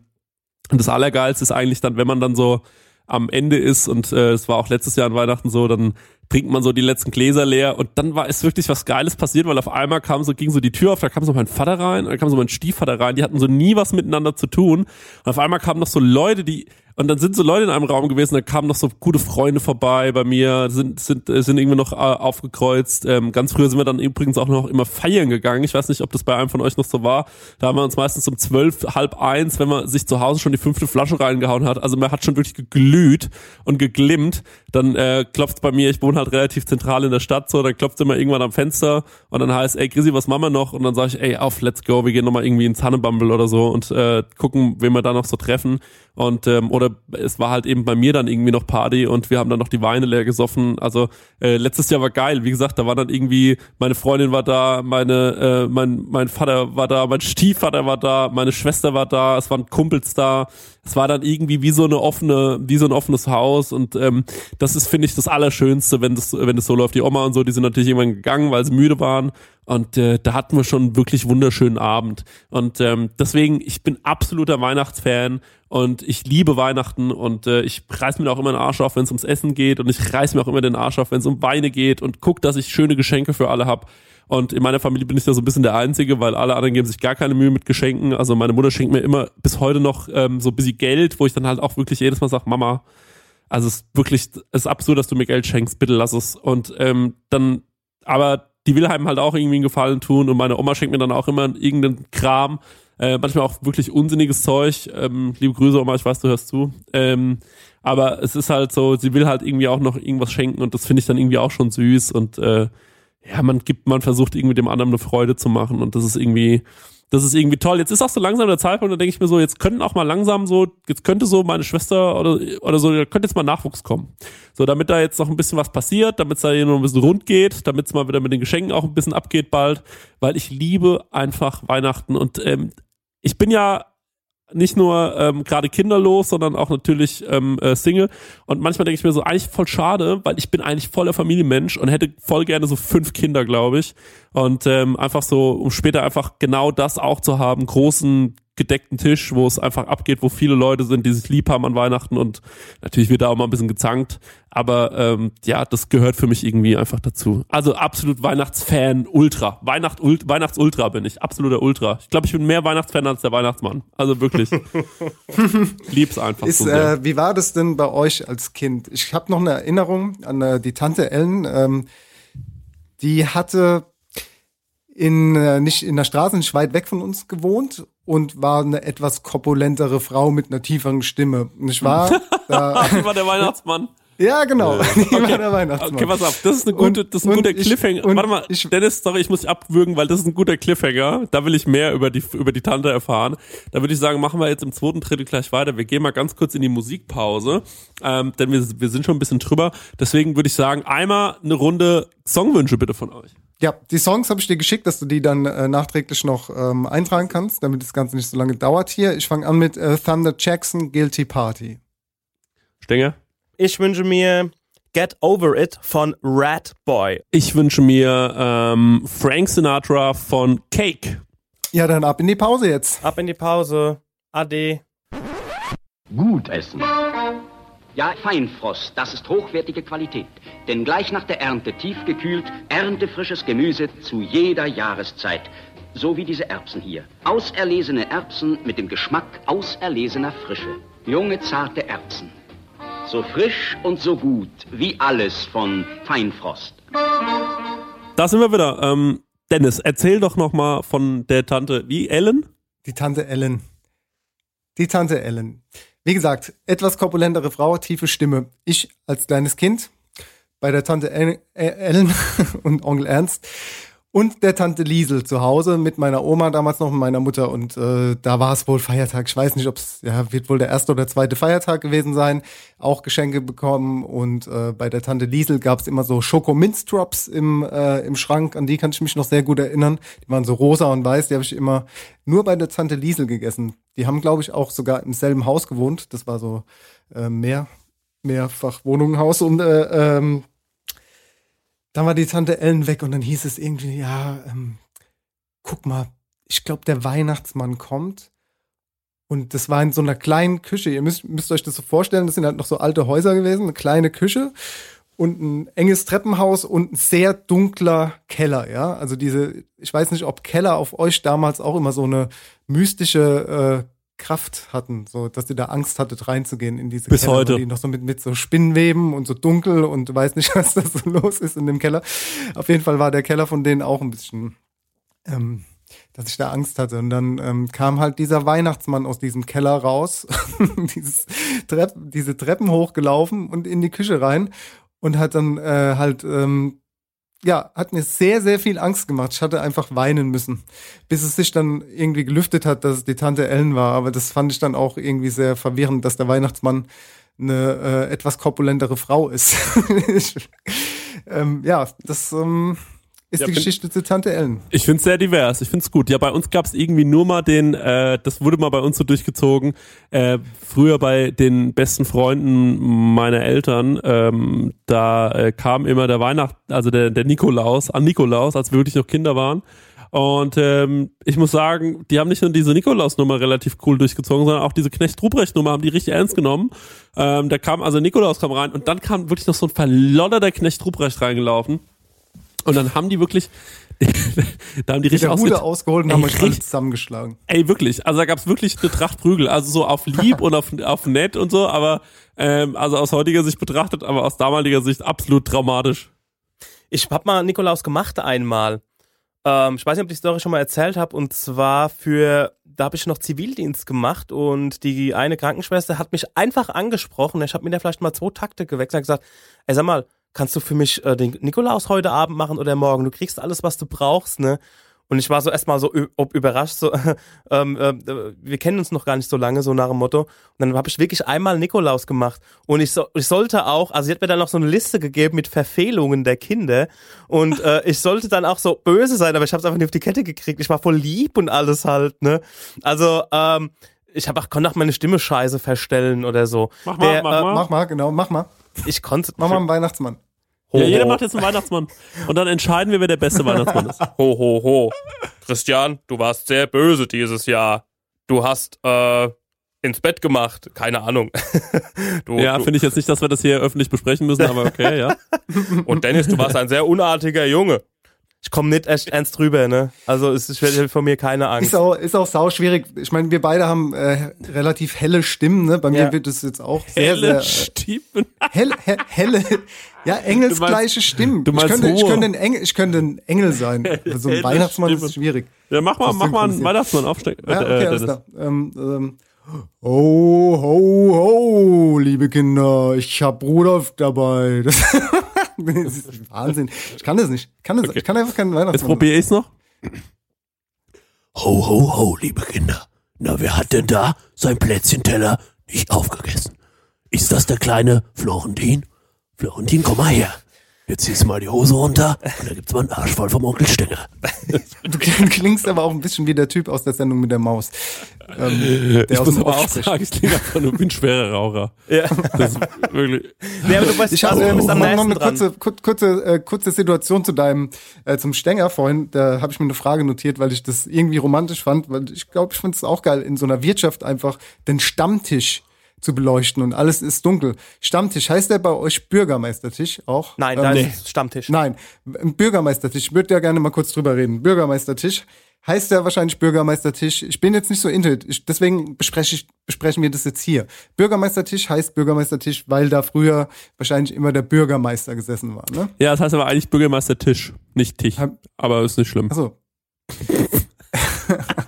das Allergeilste ist eigentlich dann, wenn man dann so am Ende ist und äh, es war auch letztes Jahr an Weihnachten so, dann trinkt man so die letzten Gläser leer und dann war es wirklich was Geiles passiert, weil auf einmal kam so, ging so die Tür auf, da kam so mein Vater rein, dann kam so mein Stiefvater rein, die hatten so nie was miteinander zu tun und auf einmal kamen noch so Leute, die und dann sind so Leute in einem Raum gewesen, da kamen noch so gute Freunde vorbei bei mir, sind sind äh, sind irgendwie noch äh, aufgekreuzt. Ähm, ganz früher sind wir dann übrigens auch noch immer feiern gegangen. Ich weiß nicht, ob das bei einem von euch noch so war. Da haben wir uns meistens um zwölf, halb eins, wenn man sich zu Hause schon die fünfte Flasche reingehauen hat. Also man hat schon wirklich geglüht und geglimmt. Dann äh, klopft bei mir, ich wohne halt relativ zentral in der Stadt, so, dann klopft immer irgendwann am Fenster und dann heißt, ey Chrissy, was machen wir noch? Und dann sage ich, ey, auf, let's go, wir gehen nochmal irgendwie ins Hannebumble oder so und äh, gucken, wen wir da noch so treffen. Und ähm, oder es war halt eben bei mir dann irgendwie noch Party und wir haben dann noch die Weine leer gesoffen. Also äh, letztes Jahr war geil. Wie gesagt, da war dann irgendwie meine Freundin war da, meine äh, mein mein Vater war da, mein Stiefvater war da, meine Schwester war da, es waren Kumpels da. Es war dann irgendwie wie so eine offene, wie so ein offenes Haus und ähm, das ist, finde ich, das Allerschönste, wenn das, wenn das so läuft. Die Oma und so, die sind natürlich irgendwann gegangen, weil sie müde waren und äh, da hatten wir schon einen wirklich wunderschönen Abend. Und ähm, deswegen, ich bin absoluter Weihnachtsfan und ich liebe Weihnachten und äh, ich reiß mir auch immer den Arsch auf, wenn es ums Essen geht und ich reiß mir auch immer den Arsch auf, wenn es um Weine geht und guck, dass ich schöne Geschenke für alle hab. Und in meiner Familie bin ich da so ein bisschen der Einzige, weil alle anderen geben sich gar keine Mühe mit Geschenken. Also meine Mutter schenkt mir immer bis heute noch ähm, so ein bisschen Geld, wo ich dann halt auch wirklich jedes Mal sage, Mama, also es ist wirklich, es ist absurd, dass du mir Geld schenkst, bitte lass es. Und ähm, dann, aber die will einem halt auch irgendwie einen Gefallen tun und meine Oma schenkt mir dann auch immer irgendeinen Kram, äh, manchmal auch wirklich unsinniges Zeug. Ähm, liebe Grüße, Oma, ich weiß, du hörst zu. Ähm, aber es ist halt so, sie will halt irgendwie auch noch irgendwas schenken und das finde ich dann irgendwie auch schon süß und äh, ja, man gibt, man versucht irgendwie dem anderen eine Freude zu machen und das ist irgendwie, das ist irgendwie toll. Jetzt ist auch so langsam der Zeitpunkt, da denke ich mir so, jetzt könnten auch mal langsam so, jetzt könnte so meine Schwester oder, oder so, da könnte jetzt mal Nachwuchs kommen. So, damit da jetzt noch ein bisschen was passiert, damit es da hier noch ein bisschen rund geht, damit es mal wieder mit den Geschenken auch ein bisschen abgeht bald, weil ich liebe einfach Weihnachten und ähm, ich bin ja nicht nur ähm, gerade kinderlos, sondern auch natürlich ähm, äh, Single. Und manchmal denke ich mir so, eigentlich voll schade, weil ich bin eigentlich voller Familienmensch und hätte voll gerne so fünf Kinder, glaube ich. Und ähm, einfach so, um später einfach genau das auch zu haben, großen gedeckten Tisch, wo es einfach abgeht, wo viele Leute sind, die sich lieb haben an Weihnachten und natürlich wird da auch mal ein bisschen gezankt, aber ähm, ja, das gehört für mich irgendwie einfach dazu. Also absolut Weihnachtsfan, Ultra, Weihnacht, Ult, Weihnachtsultra bin ich, absoluter Ultra. Ich glaube, ich bin mehr Weihnachtsfan als der Weihnachtsmann. Also wirklich, (laughs) lieb's einfach Ist, so sehr. äh, wie war das denn bei euch als Kind? Ich habe noch eine Erinnerung an äh, die Tante Ellen. Ähm, die hatte in äh, nicht in der Straße, nicht weit weg von uns gewohnt und war eine etwas korpulentere Frau mit einer tieferen Stimme. Nicht wahr? da, (laughs) Ich war der Weihnachtsmann. ja, genau. (laughs) Die war der Weihnachtsmann. Okay, pass auf, das ist eine gute, Und- das ist ein guter ich- Cliffhanger. Warte mal, ich- Dennis, sorry, ich muss dich abwürgen, weil das ist ein guter Cliffhanger. Da will ich mehr über die, über die Tante erfahren. Da würde ich sagen, machen wir jetzt im zweiten Drittel gleich weiter. Wir gehen mal ganz kurz in die Musikpause, ähm, denn wir, wir sind schon ein bisschen drüber. Deswegen würde ich sagen, einmal eine Runde Songwünsche bitte von euch. Ja, die Songs habe ich dir geschickt, dass du die dann äh, nachträglich noch ähm, eintragen kannst, damit das Ganze nicht so lange dauert hier. Ich fange an mit äh, Thunder Jackson, Guilty Party. Stenger? Ich wünsche mir Get Over It von Rat Boy. Ich wünsche mir ähm, Frank Sinatra von Cake. Ja, dann ab in die Pause jetzt. Ab in die Pause. Ade. Gut essen. Ja, Feinfrost, das ist hochwertige Qualität. Denn gleich nach der Ernte, tiefgekühlt, erntefrisches Gemüse zu jeder Jahreszeit. So wie diese Erbsen hier. Auserlesene Erbsen mit dem Geschmack auserlesener Frische. Junge, zarte Erbsen. So frisch und so gut wie alles von Feinfrost. Da sind wir wieder. Ähm, Dennis, erzähl doch noch mal von der Tante, wie Ellen? Die Tante Ellen. Die Tante Ellen. Wie gesagt, etwas korpulentere Frau, tiefe Stimme. Ich als kleines Kind bei der Tante El- Ellen (laughs) und Onkel Ernst und der Tante Liesel zu Hause mit meiner Oma damals noch mit meiner Mutter und äh, da war es wohl Feiertag. Ich weiß nicht, ob es ja wird wohl der erste oder zweite Feiertag gewesen sein. Auch Geschenke bekommen und äh, bei der Tante Liesel gab es immer so Schokominzdrops im äh, im Schrank. An die kann ich mich noch sehr gut erinnern. Die waren so rosa und weiß. Die habe ich immer nur bei der Tante Liesel gegessen. Die haben glaube ich auch sogar im selben Haus gewohnt. Das war so äh, mehr Mehrfachwohnungenhaus und äh, ähm, dann war die Tante Ellen weg und dann hieß es irgendwie, ja, ähm, guck mal, ich glaube, der Weihnachtsmann kommt. Und das war in so einer kleinen Küche. Ihr müsst, müsst euch das so vorstellen, das sind halt noch so alte Häuser gewesen, eine kleine Küche und ein enges Treppenhaus und ein sehr dunkler Keller, ja. Also diese, ich weiß nicht, ob Keller auf euch damals auch immer so eine mystische äh, Kraft hatten, so dass ihr da Angst hattet, reinzugehen in diese Bis Keller, heute. die noch so mit, mit so Spinnweben und so dunkel und du weißt nicht, (laughs) was da so los ist in dem Keller. Auf jeden Fall war der Keller von denen auch ein bisschen, ähm, dass ich da Angst hatte. Und dann ähm, kam halt dieser Weihnachtsmann aus diesem Keller raus, (laughs) dieses Trepp, diese Treppen hochgelaufen und in die Küche rein und hat dann äh, halt ähm, ja, hat mir sehr, sehr viel Angst gemacht. Ich hatte einfach weinen müssen, bis es sich dann irgendwie gelüftet hat, dass es die Tante Ellen war. Aber das fand ich dann auch irgendwie sehr verwirrend, dass der Weihnachtsmann eine äh, etwas korpulentere Frau ist. (laughs) ich, ähm, ja, das ähm, ist Ja, die Geschichte zu Tante Ellen. Ich finde es sehr divers. Ich finde es gut. Ja, bei uns gab es irgendwie nur mal den, äh, das wurde mal bei uns so durchgezogen. Äh, früher bei den besten Freunden meiner Eltern, ähm, da äh, kam immer der Weihnacht, also der, der Nikolaus, an Nikolaus, als wir wirklich noch Kinder waren. Und ähm, ich muss sagen, die haben nicht nur diese Nikolaus-Nummer relativ cool durchgezogen, sondern auch diese Knecht-Ruprecht-Nummer haben die richtig ernst genommen. Ähm, da kam, also Nikolaus kam rein und dann kam wirklich noch so ein verlodderter Knecht Ruprecht reingelaufen. Und dann haben die wirklich, (laughs) da haben die richtig ausget- ausgeholt und Ey, haben euch alle richtig- zusammengeschlagen. Ey, wirklich. Also da gab's wirklich eine Tracht Prügel. Also so auf lieb und auf, auf nett und so, aber ähm, also aus heutiger Sicht betrachtet, aber aus damaliger Sicht absolut traumatisch. Ich hab mal Nikolaus gemacht einmal. Ähm, ich weiß nicht, ob ich die Story schon mal erzählt habe. Und zwar für, da habe ich noch Zivildienst gemacht und die eine Krankenschwester hat mich einfach angesprochen. Ich habe mit der vielleicht mal zwei Takte gewechselt und gesagt, ey, sag mal, kannst du für mich äh, den Nikolaus heute Abend machen oder morgen? Du kriegst alles, was du brauchst, ne? Und ich war so erstmal so ob überrascht, so, (laughs) ähm, äh, wir kennen uns noch gar nicht so lange, so nach dem Motto. Und dann habe ich wirklich einmal Nikolaus gemacht. Und ich, so, ich sollte auch, also sie hat mir dann noch so eine Liste gegeben mit Verfehlungen der Kinder. Und äh, (laughs) ich sollte dann auch so böse sein, aber ich habe es einfach nicht auf die Kette gekriegt. Ich war voll lieb und alles halt, ne? Also, ähm, ich habe auch, konnte auch meine Stimme scheiße verstellen oder so. Mach mal, Der, mach äh, mal. Mach mal, genau, mach mal. Ich konnte. Mach mal einen Weihnachtsmann. Ho, ja, jeder ho. macht jetzt einen Weihnachtsmann. Und dann entscheiden wir, wer der beste Weihnachtsmann ist. (laughs) Ho, ho, ho. Christian, du warst sehr böse dieses Jahr. Du hast äh, ins Bett gemacht. Keine Ahnung. (laughs) du, Ja, finde ich jetzt nicht, dass wir das hier öffentlich besprechen müssen, aber okay, ja. (laughs) Und Dennis, du warst ein sehr unartiger Junge. Ich komme nicht echt ernst drüber, ne? Also es ist von mir keine Angst. Ist auch, ist auch sau schwierig. Ich meine, wir beide haben äh, relativ helle Stimmen, ne? Bei mir Ja. wird es jetzt auch sehr, Helle sehr Stimmen. hell, he, helle, ja, engelsgleiche Stimmen. du meinst ich, könnte, ich, könnte ein Engel, ich könnte ein Engel sein. (laughs) So ein Helle Weihnachtsmann Stimmen. ist schwierig. Ja, mach mal, mach mal einen. Weihnachtsmann aufstecken. Ja, okay, äh, alles Dennis. klar. Ähm, ähm, ho, ho, ho, liebe Kinder, ich hab Rudolf dabei. Das, das ist (laughs) Wahnsinn. Ich kann das nicht. Ich kann, das, ich kann einfach keinen Jetzt Weihnachtsmann. probiere ich's noch. Ho, ho, ho, liebe Kinder. Na, wer hat denn da sein Plätzchenteller nicht aufgegessen? Ist das der kleine Florentin? Florentin, komm mal her. Jetzt ziehst du mal die Hose runter und da gibt's mal einen Arsch voll vom Onkel Stenger. Du klingst aber auch ein bisschen wie der Typ aus der Sendung mit der Maus. Ähm, der Ich aus muss dem aber auch sagen, ich klinge einfach nur wie ein schwerer Raucher. Ja. Das ist wirklich. Nee, aber du weißt, Ich habe also, du bist am noch, eine kurze, kur- kurze, äh, kurze Situation zu deinem, äh, zum Stenger vorhin. Da habe ich mir eine Frage notiert, weil ich das irgendwie romantisch fand, weil ich glaube, ich finde es auch geil, in so einer Wirtschaft einfach den Stammtisch zu beleuchten und alles ist dunkel. Stammtisch, heißt der bei euch Bürgermeistertisch auch? Nein, Ähm, da ist Stammtisch. Nein, ein Bürgermeistertisch. Ich würde ja gerne mal kurz drüber reden. Bürgermeistertisch heißt ja wahrscheinlich Bürgermeistertisch. Ich bin jetzt nicht so into it. Ich, deswegen bespreche ich, besprechen wir das jetzt hier. Bürgermeistertisch heißt Bürgermeistertisch, weil da früher wahrscheinlich immer der Bürgermeister gesessen war. Ne? Ja, das heißt aber eigentlich Bürgermeister Tisch, nicht Tisch. Hab- Aber ist nicht schlimm. Achso. (laughs)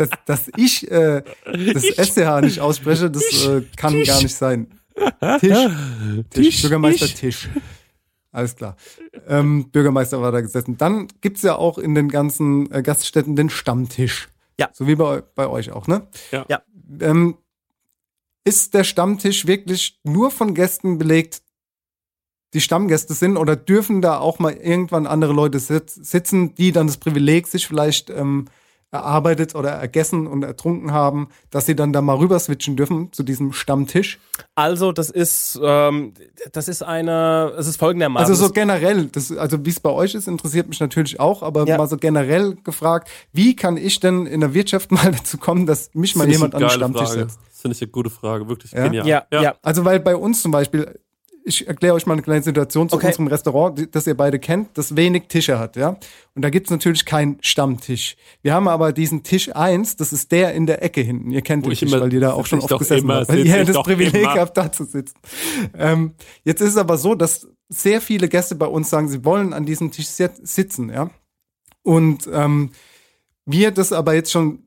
dass, dass ich äh, das SCH nicht ausspreche, das äh, kann gar nicht sein. Tisch. Tisch. Bürgermeister Tisch. Alles klar. Ähm, Bürgermeister war da gesessen. Dann gibt's ja auch in den ganzen äh, Gaststätten den Stammtisch. Ja. So wie bei, bei euch auch, ne? Ja. Ja. Ähm, ist der Stammtisch wirklich nur von Gästen belegt, die Stammgäste sind, oder dürfen da auch mal irgendwann andere Leute sitz, sitzen, die dann das Privileg sich vielleicht ähm, erarbeitet oder ergessen und ertrunken haben, dass sie dann da mal rüber switchen dürfen zu diesem Stammtisch? Also, das ist, ähm, das ist eine, es ist folgendermaßen. Also so generell, das, also wie es bei euch ist, interessiert mich natürlich auch, aber Ja. mal so generell gefragt, wie kann ich denn in der Wirtschaft (laughs) mal dazu kommen, dass mich mal jemand an den Stammtisch Frage. setzt? Das finde ich eine gute Frage, wirklich Ja? genial. ja, ja, Also weil bei uns zum Beispiel, ich erkläre euch mal eine kleine Situation zu Okay. unserem Restaurant, das ihr beide kennt, das wenig Tische hat, ja. Und da gibt's natürlich keinen Stammtisch. Wir haben aber diesen Tisch eins, das ist der in der Ecke hinten. Ihr kennt Wo den immer- weil ihr da auch schon oft gesessen immer, habt, weil ihr das Privileg immer. habt, da zu sitzen. Ähm, jetzt ist es aber so, dass sehr viele Gäste bei uns sagen, sie wollen an diesem Tisch sit- sitzen, ja. Und ähm, wir das aber jetzt schon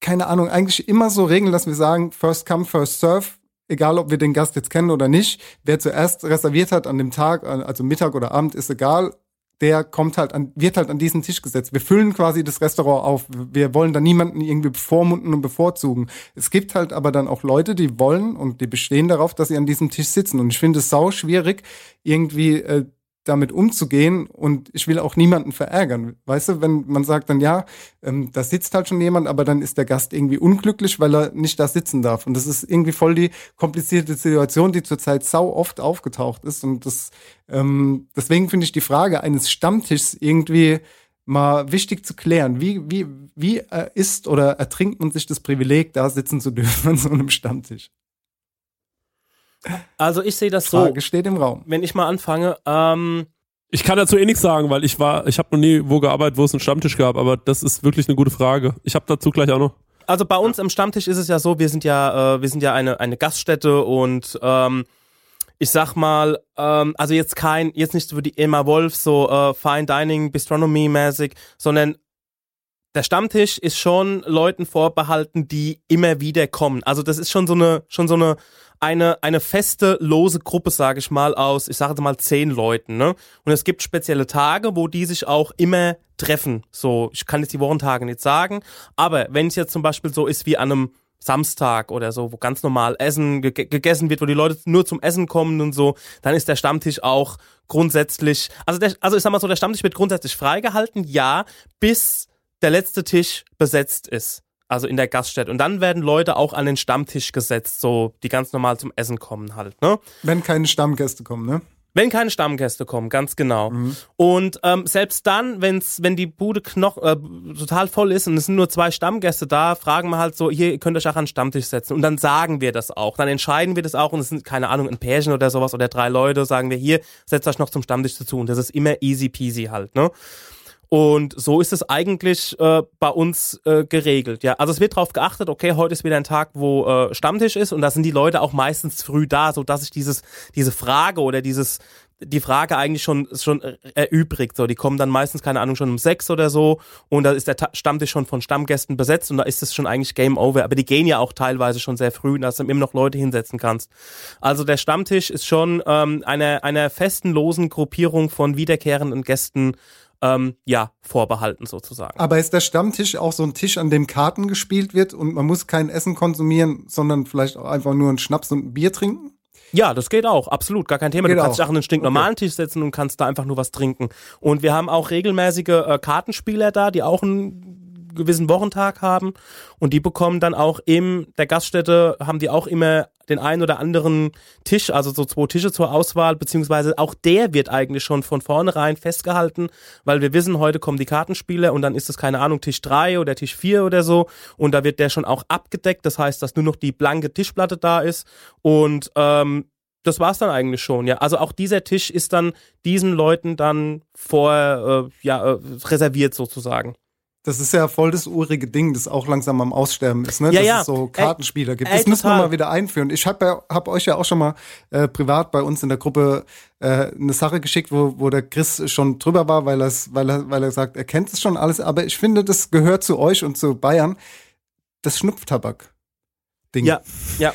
keine Ahnung, eigentlich immer so regeln, dass wir sagen, first come, first serve, egal ob wir den Gast jetzt kennen oder nicht. Wer zuerst reserviert hat an dem Tag, also Mittag oder Abend, ist egal. Der kommt halt an, wird halt an diesen Tisch gesetzt. Wir füllen quasi das Restaurant auf. Wir wollen da niemanden irgendwie bevormunden und bevorzugen. Es gibt halt aber dann auch Leute, die wollen und die bestehen darauf, dass sie an diesem Tisch sitzen. Und ich finde es sau schwierig, irgendwie äh, damit umzugehen und ich will auch niemanden verärgern. Weißt du, wenn man sagt dann, ja, ähm, da sitzt halt schon jemand, aber dann ist der Gast irgendwie unglücklich, weil er nicht da sitzen darf. Und das ist irgendwie voll die komplizierte Situation, die zurzeit sau oft aufgetaucht ist. Und das, ähm, deswegen finde ich die Frage eines Stammtischs irgendwie mal wichtig zu klären. Wie, wie, wie äh, ist oder ertrinkt man sich das Privileg, da sitzen zu dürfen an so einem Stammtisch? Also ich sehe das Frage so, steht im Raum. wenn ich mal anfange, ähm, Ich kann dazu eh nichts sagen, weil ich war, ich habe noch nie wo gearbeitet, wo es einen Stammtisch gab, aber das ist wirklich eine gute Frage. Ich habe dazu gleich auch noch. also bei uns im Stammtisch ist es ja so, wir sind ja, äh, wir sind ja eine, eine Gaststätte und ähm, ich sag mal, ähm, also jetzt kein, jetzt nicht so wie die Emma Wolf, so äh, Fine Dining, Bistronomy mäßig, sondern der Stammtisch ist schon Leuten vorbehalten, die immer wieder kommen. Also das ist schon so eine, schon so eine, eine, eine feste, lose Gruppe, sage ich mal, aus, ich sage jetzt mal zehn Leuten. Ne? Und es gibt spezielle Tage, wo die sich auch immer treffen. So, ich kann jetzt die Wochentage nicht sagen, aber wenn es jetzt zum Beispiel so ist wie an einem Samstag oder so, wo ganz normal Essen ge gegessen wird, wo die Leute nur zum Essen kommen und so, dann ist der Stammtisch auch grundsätzlich, also der, also ich sag mal so, der Stammtisch wird grundsätzlich freigehalten, ja, bis der letzte Tisch besetzt ist. Also in der Gaststätte. Und dann werden Leute auch an den Stammtisch gesetzt, so die ganz normal zum Essen kommen halt, ne? Wenn keine Stammgäste kommen, ne? Wenn keine Stammgäste kommen, ganz genau. Und ähm, selbst dann, wenn's, wenn die Bude knoch, äh, total voll ist und es sind nur zwei Stammgäste da, fragen wir halt so, hier, ihr könnt euch auch an den Stammtisch setzen. Und dann sagen wir das auch. Dann entscheiden wir das auch und es sind, keine Ahnung, ein Pärchen oder sowas oder drei Leute, sagen wir, hier, setzt euch noch zum Stammtisch dazu. Und das ist immer easy peasy halt, ne? Und so ist es eigentlich äh, bei uns äh, geregelt. Ja, also es wird darauf geachtet. Okay, heute ist wieder ein Tag, wo äh, Stammtisch ist und da sind die Leute auch meistens früh da, so dass sich dieses diese Frage oder dieses die Frage eigentlich schon schon erübrigt. So, die kommen dann meistens keine Ahnung schon um sechs oder so und da ist der Ta Stammtisch schon von Stammgästen besetzt und da ist es schon eigentlich Game Over. Aber die gehen ja auch teilweise schon sehr früh, dass du immer noch Leute hinsetzen kannst. Also der Stammtisch ist schon ähm, einer einer festen losen Gruppierung von wiederkehrenden Gästen ähm, ja, vorbehalten sozusagen. Aber ist der Stammtisch auch so ein Tisch, an dem Karten gespielt wird und man muss kein Essen konsumieren, sondern vielleicht auch einfach nur einen Schnaps und ein Bier trinken? Ja, das geht auch, absolut, gar kein Thema. Geht du kannst auch. dich auch an einen stinknormalen Tisch setzen und kannst da einfach nur was trinken. Und wir haben auch regelmäßige äh, Kartenspieler da, die auch einen gewissen Wochentag haben und die bekommen dann auch in der Gaststätte, haben die auch immer den einen oder anderen Tisch, also so zwei Tische zur Auswahl, beziehungsweise auch der wird eigentlich schon von vornherein festgehalten, weil wir wissen, heute kommen die Kartenspieler und dann ist es, keine Ahnung, Tisch drei oder Tisch vier oder so und da wird der schon auch abgedeckt, das heißt, dass nur noch die blanke Tischplatte da ist und ähm, das war's dann eigentlich schon, ja. Also auch dieser Tisch ist dann diesen Leuten dann vor, äh, ja, äh, reserviert sozusagen. Das ist ja voll das urige Ding, das auch langsam am Aussterben ist, ne? Ja, Dass ja. es so Kartenspieler gibt. ey, Das müssen wir mal wieder einführen. Ich habe ja, hab euch ja auch schon mal äh, privat bei uns in der Gruppe äh, eine Sache geschickt, wo, wo der Chris schon drüber war, weil, weil, er, weil er sagt, er kennt es schon alles. Aber ich finde, das gehört zu euch und zu Bayern. Das Schnupftabak-Ding. Ja, ja.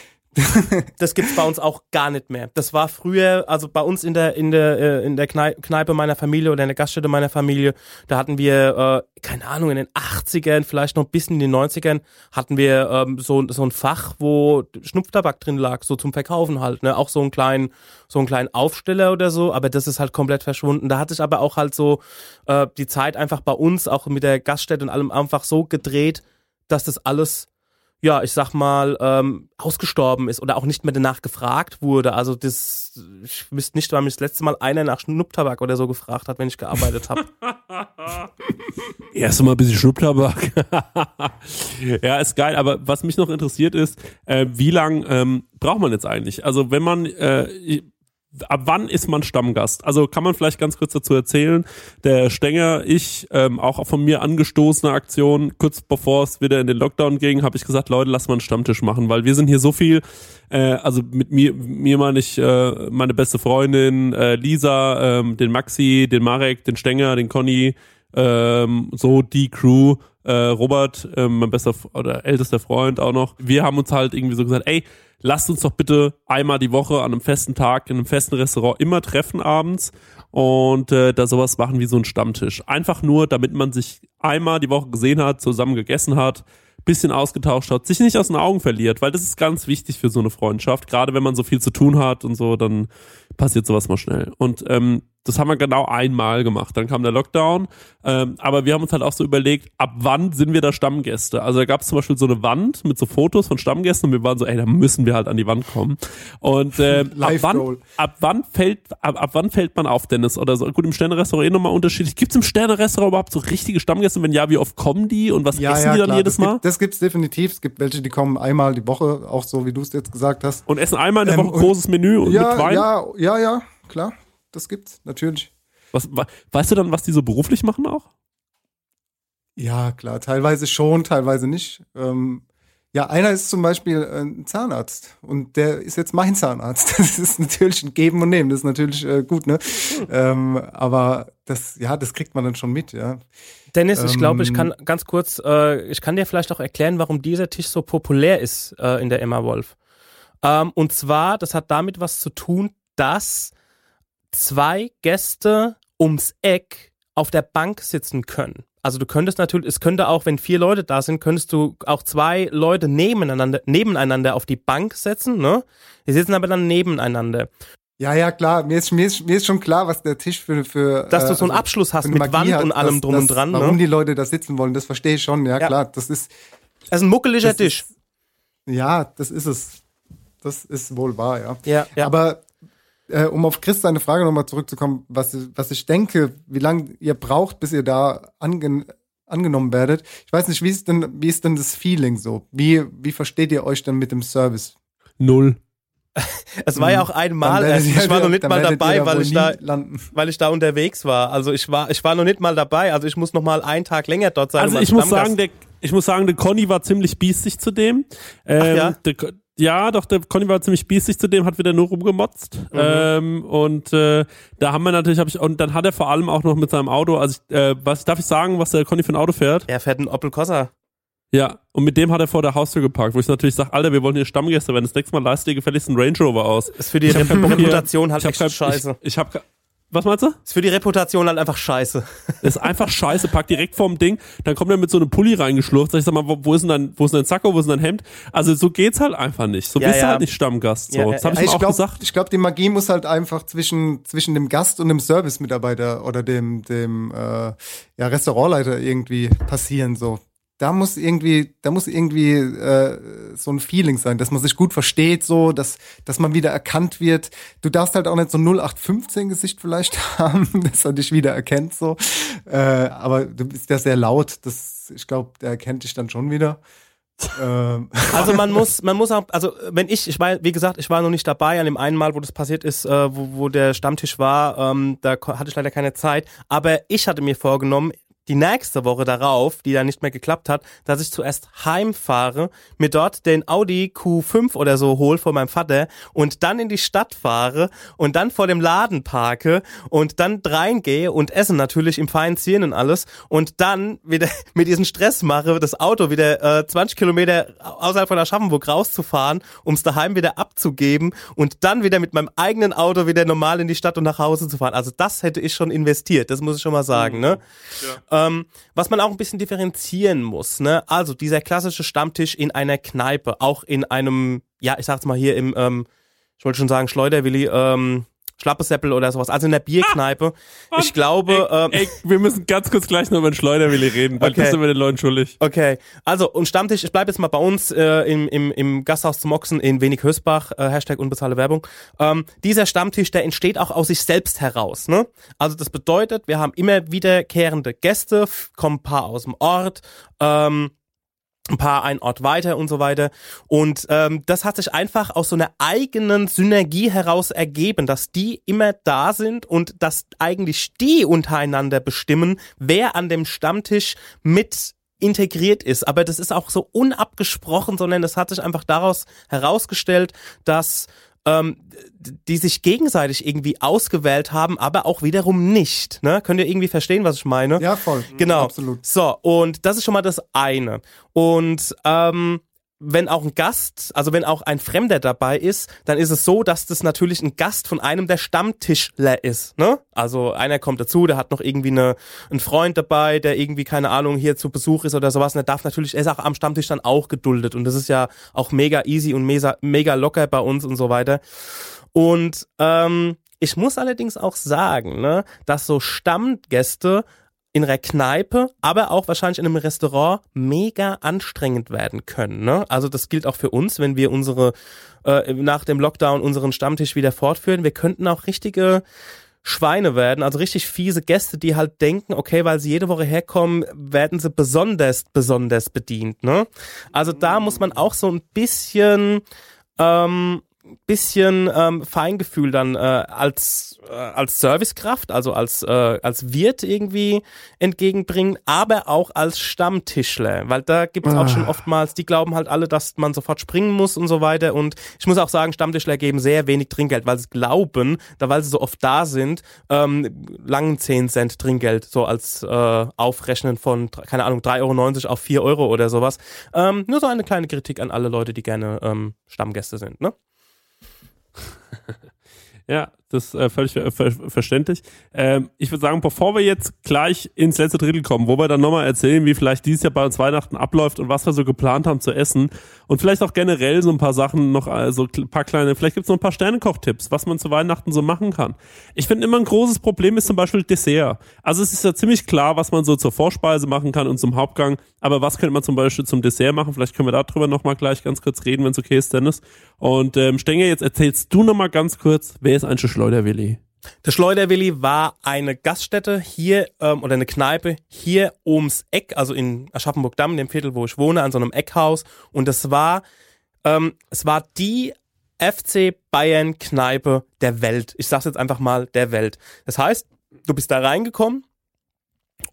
Das gibt's bei uns auch gar nicht mehr. Das war früher, also bei uns in der in der äh, in der Knei- Kneipe meiner Familie oder in der Gaststätte meiner Familie, da hatten wir äh, keine Ahnung in den 80ern, vielleicht noch ein bisschen in den 90ern, hatten wir ähm, so so ein Fach, wo Schnupftabak drin lag, so zum Verkaufen halt, ne, auch so einen kleinen so einen kleinen Aufsteller oder so, aber das ist halt komplett verschwunden. Da hatte ich aber auch halt so äh, die Zeit einfach bei uns auch mit der Gaststätte und allem einfach so gedreht, dass das alles ja, ich sag mal, ähm, ausgestorben ist oder auch nicht mehr danach gefragt wurde. Also das, ich wüsste nicht, wann mich das letzte Mal einer nach Schnupftabak oder so gefragt hat, wenn ich gearbeitet habe. (laughs) Erst mal ein bisschen Schnupftabak. (laughs) ja, ist geil. Aber was mich noch interessiert ist, äh, wie lang ähm, braucht man jetzt eigentlich? Also wenn man, äh, ab wann ist man Stammgast? Also kann man vielleicht ganz kurz dazu erzählen, der Stenger, ich, ähm, auch von mir angestoßene Aktion, kurz bevor es wieder in den Lockdown ging, habe ich gesagt, Leute, lass mal einen Stammtisch machen, weil wir sind hier so viel, äh, also mit mir, mir meine ich äh, meine beste Freundin, äh, Lisa, ähm, den Maxi, den Marek, den Stenger, den Conny, ähm, so die Crew, äh, Robert, ähm, mein bester oder ältester Freund auch noch. Wir haben uns halt irgendwie so gesagt, ey, lasst uns doch bitte einmal die Woche an einem festen Tag in einem festen Restaurant immer treffen abends und äh, da sowas machen wie so ein Stammtisch. Einfach nur, damit man sich einmal die Woche gesehen hat, zusammen gegessen hat, bisschen ausgetauscht hat, sich nicht aus den Augen verliert, weil das ist ganz wichtig für so eine Freundschaft. Gerade wenn man so viel zu tun hat und so, dann passiert sowas mal schnell. Und ähm, das haben wir genau einmal gemacht. Dann kam der Lockdown. Ähm, aber wir haben uns halt auch so überlegt, ab wann sind wir da Stammgäste? Also da gab es zum Beispiel so eine Wand mit so Fotos von Stammgästen und wir waren so, ey, da müssen wir halt an die Wand kommen. Und äh, (laughs) ab, wann, ab wann fällt, ab, ab wann fällt man auf, Dennis? Oder so, gut, im Sterne-Restaurant eh nochmal unterschiedlich. Gibt es im Sterne-Restaurant überhaupt so richtige Stammgäste? Wenn ja, wie oft kommen die und was essen die dann jedes das Mal? Gibt, das gibt's definitiv. Es gibt welche, die kommen einmal die Woche, auch so wie du es jetzt gesagt hast. und essen einmal in der Ähm, Woche und- großes Menü und ja, mit Wein? ja, ja, ja, klar. Das gibt's, natürlich. Was, wa- weißt du dann, was die so beruflich machen auch? Ja, klar, teilweise schon, teilweise nicht. Ähm, ja, einer ist zum Beispiel äh, ein Zahnarzt und der ist jetzt mein Zahnarzt. (laughs) Das ist natürlich ein Geben und Nehmen, das ist natürlich äh, gut, ne? Ähm, aber das, ja, das kriegt man dann schon mit, ja. Dennis, ich glaube, ich Ähm, kann ganz kurz, äh, ich kann dir vielleicht auch erklären, warum dieser Tisch so populär ist äh, in der Emma Wolf. Ähm, und zwar, das hat damit was zu tun, dass zwei Gäste ums Eck auf der Bank sitzen können. Also du könntest natürlich, es könnte auch, wenn vier Leute da sind, könntest du auch zwei Leute nebeneinander, nebeneinander auf die Bank setzen, ne? Die sitzen aber dann nebeneinander. Ja, ja, klar. Mir ist, mir ist, mir ist schon klar, was der Tisch für, für Dass du so einen also Abschluss hast mit Magie Wand hat, und allem dass- drum und dass- dran, Warum ne? die Leute da sitzen wollen, das verstehe ich schon. Ja, Ja. klar. Das ist, Das ist ein muckeliger Das Tisch. ist- ja, das ist es. Das ist wohl wahr, ja. Ja, ja. Aber äh, um auf Chris seine Frage nochmal zurückzukommen, was, was ich denke, wie lange ihr braucht, bis ihr da angen angenommen werdet. Ich weiß nicht, wie ist denn, wie ist denn das Feeling so? Wie, wie versteht ihr euch denn mit dem Service? Null. (laughs) Es war ja auch einmal, werdet ihr- ich war noch nicht mal dabei, weil ich da, landen. weil ich da unterwegs war. Also ich war, ich war noch nicht mal dabei. Also ich muss noch mal einen Tag länger dort sein. Also um als ich muss sagen, der, ich muss sagen, der Conny war ziemlich biestig zu dem. Ähm, ja? Der, Ko- ja, doch, der Conny war ziemlich biestig zu dem, hat wieder nur rumgemotzt. Mhm. Ähm, und äh, da haben wir natürlich, hab ich, und dann hat er vor allem auch noch mit seinem Auto, also ich, äh, was darf ich sagen, was der Conny für ein Auto fährt? er fährt einen Opel Corsa. Ja, und mit dem hat er vor der Haustür geparkt, wo ich natürlich sage, Alter, wir wollen hier Stammgäste werden. Das nächste Mal leist dir gefälligst einen Range Rover aus. Ist für die Reputation halt echt kein- scheiße. Ich, ich hab, ke- was meinst du? Ist für die Reputation halt einfach scheiße. (laughs) Ist einfach scheiße, pack direkt vorm Ding, dann kommt er mit so einem Pulli reingeschlurft, sag ich sag mal, wo, wo ist denn dein, wo ist denn dein Sakko, wo ist denn dein Hemd? Also so geht's halt einfach nicht. So Ja, bist du ja. halt nicht Stammgast. So. Ja, ja, das habe ich Ich auch glaube, gesagt. ich glaub, die Magie muss halt einfach zwischen, zwischen dem Gast und dem Servicemitarbeiter oder dem, dem äh, ja, Restaurantleiter irgendwie passieren. So. Da muss irgendwie, da muss irgendwie äh, so ein Feeling sein, dass man sich gut versteht, so, dass, dass man wieder erkannt wird. Du darfst halt auch nicht so ein 0815-Gesicht vielleicht (laughs) haben, dass er dich wieder erkennt, so. Äh, aber du bist ja sehr laut, das, ich glaube, der erkennt dich dann schon wieder. Ähm, (laughs) Also man muss, man muss auch, also wenn ich, ich war, wie gesagt, ich war noch nicht dabei an dem einen Mal, wo das passiert ist, äh, wo, wo der Stammtisch war, ähm, da hatte ich leider keine Zeit, aber ich hatte mir vorgenommen, die nächste Woche darauf, die dann nicht mehr geklappt hat, dass ich zuerst heimfahre, mir dort den Audi Q5 oder so hol von meinem Vater und dann in die Stadt fahre und dann vor dem Laden parke und dann reingehe und esse natürlich im feinen Zielen und alles und dann wieder (laughs) mit diesem Stress mache, das Auto wieder äh, 20 Kilometer außerhalb von Aschaffenburg rauszufahren, um es daheim wieder abzugeben und dann wieder mit meinem eigenen Auto wieder normal in die Stadt und nach Hause zu fahren. Also das hätte ich schon investiert, das muss ich schon mal sagen. Ne? Ähm, was man auch ein bisschen differenzieren muss. Ne? Also dieser klassische Stammtisch in einer Kneipe, auch in einem, ja, ich sag's mal hier im, ähm, ich wollte schon sagen Schleuderwilli, ähm, Schlappesäppel oder sowas, also in der Bierkneipe. ich glaube, ähm, Ey, wir müssen ganz kurz gleich noch über den Schleuderwilli reden, weil Okay. das sind wir den Leuten schuldig. Okay, also und Stammtisch, ich bleibe jetzt mal bei uns äh, im, im, im Gasthaus zum Moxen in Wenig-Hösbach, äh, Hashtag unbezahlte Werbung. Ähm, dieser Stammtisch, der entsteht auch aus sich selbst heraus. Ne? Also das bedeutet, wir haben immer wiederkehrende Gäste, kommen ein paar aus dem Ort, ähm, ein paar ein Ort weiter und so weiter. Und ähm, das hat sich einfach aus so einer eigenen Synergie heraus ergeben, dass die immer da sind und dass eigentlich die untereinander bestimmen, wer an dem Stammtisch mit integriert ist. Aber das ist auch so unabgesprochen, sondern das hat sich einfach daraus herausgestellt, dass ähm, die sich gegenseitig irgendwie ausgewählt haben, aber auch wiederum nicht. Ne? Könnt ihr irgendwie verstehen, was ich meine? ja, voll. Genau. Absolut. So, und das ist schon mal das eine. Und ähm, wenn auch ein Gast, also wenn auch ein Fremder dabei ist, dann ist es so, dass das natürlich ein Gast von einem der Stammtischler ist. Ne? Also einer kommt dazu, der hat noch irgendwie eine, einen Freund dabei, der irgendwie, keine Ahnung, hier zu Besuch ist oder sowas. Und der darf natürlich, er ist auch am Stammtisch dann auch geduldet. Und das ist ja auch mega easy und mega, mega locker bei uns und so weiter. Und ähm, Ich muss allerdings auch sagen, ne, dass so Stammgäste in einer Kneipe, aber auch wahrscheinlich in einem Restaurant mega anstrengend werden können. Ne? Also das gilt auch für uns, wenn wir unsere äh, nach dem Lockdown unseren Stammtisch wieder fortführen. Wir könnten auch richtige Schweine werden, also richtig fiese Gäste, die halt denken, okay, weil sie jede Woche herkommen, werden sie besonders, besonders bedient. Ne? Also da muss man auch so ein bisschen ähm, bisschen ähm, Feingefühl dann äh, als äh, als Servicekraft, also als äh, als Wirt irgendwie entgegenbringen, aber auch als Stammtischler, weil da gibt es auch schon Ah. oftmals, die glauben halt alle, dass man sofort springen muss und so weiter und ich muss auch sagen, Stammtischler geben sehr wenig Trinkgeld, weil sie glauben, da weil sie so oft da sind, ähm, langen 10 Cent Trinkgeld so als äh, Aufrechnen von, keine Ahnung, 3,90 Euro auf 4 Euro oder sowas. Ähm, nur so eine kleine Kritik an alle Leute, die gerne ähm, Stammgäste sind, ne? (laughs) Ja, das ist äh, völlig ver ver verständlich. Ähm, ich würde sagen, bevor wir jetzt gleich ins letzte Drittel kommen, wo wir dann nochmal erzählen, wie vielleicht dieses Jahr bei uns Weihnachten abläuft und was wir so geplant haben zu essen und vielleicht auch generell so ein paar Sachen noch, also ein paar kleine, vielleicht gibt's noch ein paar Sternekochtipps, was man zu Weihnachten so machen kann. Ich finde immer ein großes Problem ist zum Beispiel Dessert. Also es ist ja ziemlich klar, was man so zur Vorspeise machen kann und zum Hauptgang, aber was könnte man zum Beispiel zum Dessert machen? Vielleicht können wir darüber nochmal gleich ganz kurz reden, wenn es okay ist, Dennis. Und ähm, Stenger, jetzt erzählst du nochmal ganz kurz, wer ist eigentlich Schleuderwilli? Der Schleuderwilli war eine Gaststätte hier ähm, oder eine Kneipe hier ums Eck, also in Aschaffenburg-Damm, dem Viertel, wo ich wohne, an so einem Eckhaus. Und es war, ähm, es war die FC Bayern Kneipe der Welt. Ich sag's jetzt einfach mal der Welt. Das heißt, du bist da reingekommen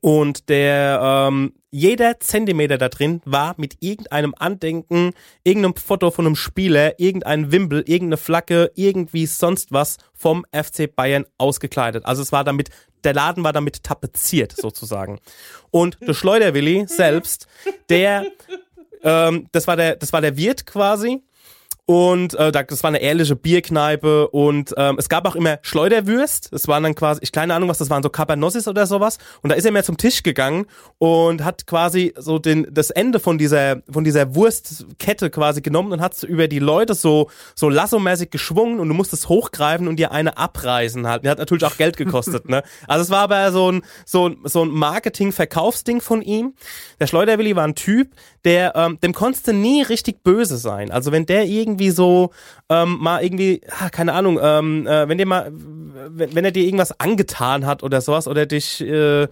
und der ähm, jeder Zentimeter da drin war mit irgendeinem Andenken, irgendeinem Foto von einem Spieler, irgendein Wimpel, irgendeine Flagge, irgendwie sonst was vom FC Bayern ausgekleidet. Also es war damit, der Laden war damit tapeziert (laughs) sozusagen. Und der Schleuderwilli selbst, der, ähm, das war der, das war der Wirt quasi. Und äh, da- das war eine ehrliche Bierkneipe und ähm, es gab auch immer Schleuderwürst. Das waren dann quasi, ich keine Ahnung, was das waren, so Cabernossis oder sowas. Und da ist er mehr zum Tisch gegangen und hat quasi so den das Ende von dieser von dieser Wurstkette quasi genommen und hat über die Leute so so lassomäßig geschwungen und du musstest hochgreifen und dir eine abreißen halt. Der hat natürlich auch Geld gekostet, ne? (laughs) Also es war aber so ein so ein so ein Marketing-Verkaufsding von ihm. Der Schleuderwilli war ein Typ, der ähm, dem konntest du nie richtig böse sein. Also wenn der irgendwie so ähm, mal irgendwie, ah, keine Ahnung, ähm, äh, wenn der mal, wenn, wenn er dir irgendwas angetan hat oder sowas oder dich, äh,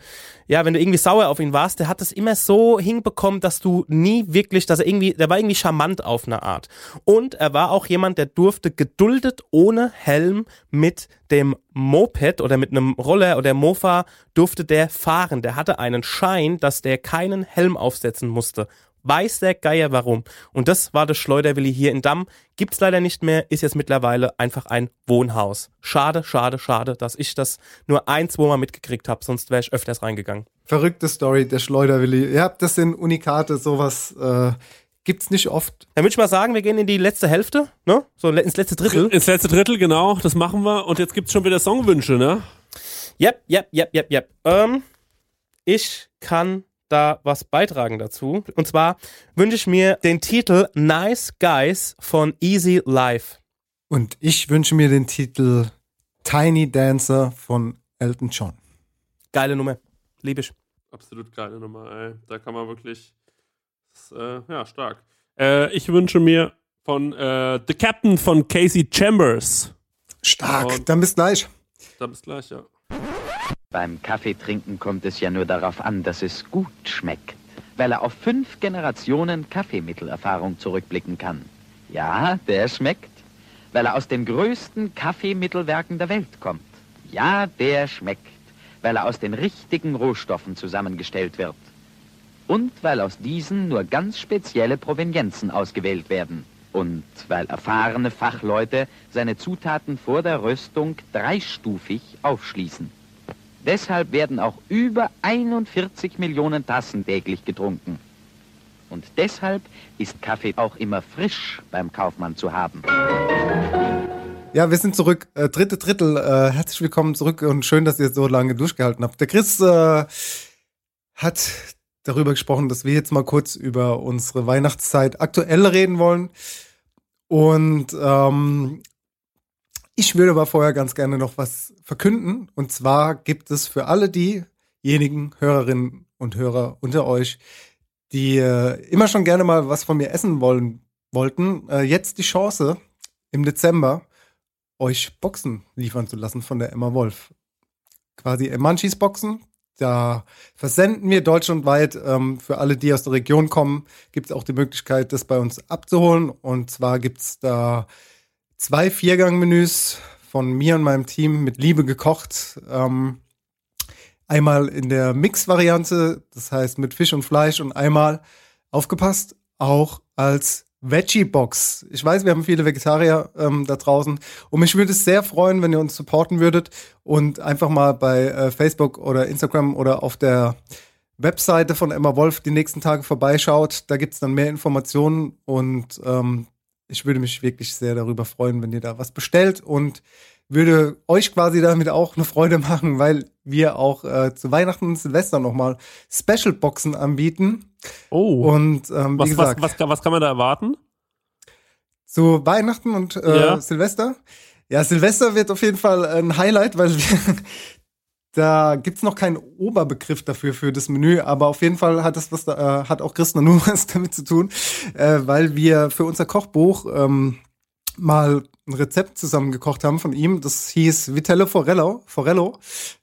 ja, wenn du irgendwie sauer auf ihn warst, der hat es immer so hinbekommen, dass du nie wirklich, dass er irgendwie, der war irgendwie charmant auf eine Art. Und er war auch jemand, der durfte geduldet ohne Helm mit dem Moped oder mit einem Roller oder Mofa durfte der fahren. Der hatte einen Schein, dass der keinen Helm aufsetzen musste. Weiß der Geier warum. Und das war das Schleuderwilli hier in Damm. Gibt's leider nicht mehr, ist jetzt mittlerweile einfach ein Wohnhaus. Schade, schade, schade, dass ich das nur ein, zweimal mitgekriegt habe, sonst wäre ich öfters reingegangen. Verrückte Story, der Schleuderwilli. Ja, das sind Unikate, sowas äh, gibt's nicht oft. Dann würde ich mal sagen, wir gehen in die letzte Hälfte, ne? So ins letzte Drittel. Ins letzte Drittel, genau, das machen wir. Und jetzt gibt's schon wieder Songwünsche, ne? Yep, yep, yep, yep, yep. Ähm, ich kann da was beitragen dazu. Und zwar wünsche ich mir den Titel Nice Guys von Easy Life. Und ich wünsche mir den Titel Tiny Dancer von Elton John. Geile Nummer. Lieb ich. Absolut geile Nummer, ey. Da kann man wirklich. Das, ist, äh, ja, stark. Äh, ich wünsche mir von äh, The Captain von Casey Chambers. Stark, Und- dann bis gleich. Da bis gleich, ja. Beim Kaffeetrinken kommt es ja nur darauf an, dass es gut schmeckt, weil er auf fünf Generationen Kaffeemittelerfahrung zurückblicken kann. Ja, der schmeckt, weil er aus den größten Kaffeemittelwerken der Welt kommt. Ja, der schmeckt, weil er aus den richtigen Rohstoffen zusammengestellt wird. Und weil aus diesen nur ganz spezielle Provenienzen ausgewählt werden. Und weil erfahrene Fachleute seine Zutaten vor der Röstung dreistufig aufschließen. Deshalb werden auch über 41 Millionen Tassen täglich getrunken. Und deshalb ist Kaffee auch immer frisch beim Kaufmann zu haben. Ja, wir sind zurück. Äh, dritte Drittel. Äh, herzlich willkommen zurück und schön, dass ihr so lange durchgehalten habt. Der Chris äh, hat darüber gesprochen, dass wir jetzt mal kurz über unsere Weihnachtszeit aktuell reden wollen. Und ähm, Ich würde aber vorher ganz gerne noch was verkünden. Und zwar gibt es für alle diejenigen Hörerinnen und Hörer unter euch, die äh, immer schon gerne mal was von mir essen wollen wollten, äh, jetzt die Chance im Dezember euch Boxen liefern zu lassen von der Emma Wolf. Quasi Munchies Boxen. Da versenden wir deutschlandweit. Ähm, für alle, die aus der Region kommen, gibt es auch die Möglichkeit, das bei uns abzuholen. Und zwar gibt es da zwei Viergang-Menüs von mir und meinem Team mit Liebe gekocht. Ähm, einmal in der Mix-Variante, das heißt mit Fisch und Fleisch und einmal aufgepasst, auch als Veggie-Box. Ich weiß, wir haben viele Vegetarier ähm, da draußen und mich würde es sehr freuen, wenn ihr uns supporten würdet und einfach mal bei äh, Facebook oder Instagram oder auf der Webseite von Emma Wolf die nächsten Tage vorbeischaut. Da gibt's dann mehr Informationen und ähm, ich würde mich wirklich sehr darüber freuen, wenn ihr da was bestellt und würde euch quasi damit auch eine Freude machen, weil wir auch äh, zu Weihnachten und Silvester nochmal Special-Boxen anbieten. Oh. Und ähm, wie Was, was, gesagt, was, kann- was kann man da erwarten? zu Weihnachten und äh, Ja. Silvester. Ja, Silvester wird auf jeden Fall ein Highlight, weil wir, da gibt's noch keinen Oberbegriff dafür für das Menü, aber auf jeden Fall hat das was da, äh, hat auch Christa (laughs) nur was damit zu tun, äh, weil wir für unser Kochbuch ähm, mal ein Rezept zusammengekocht haben von ihm. Das hieß Vitello Forello. Forello.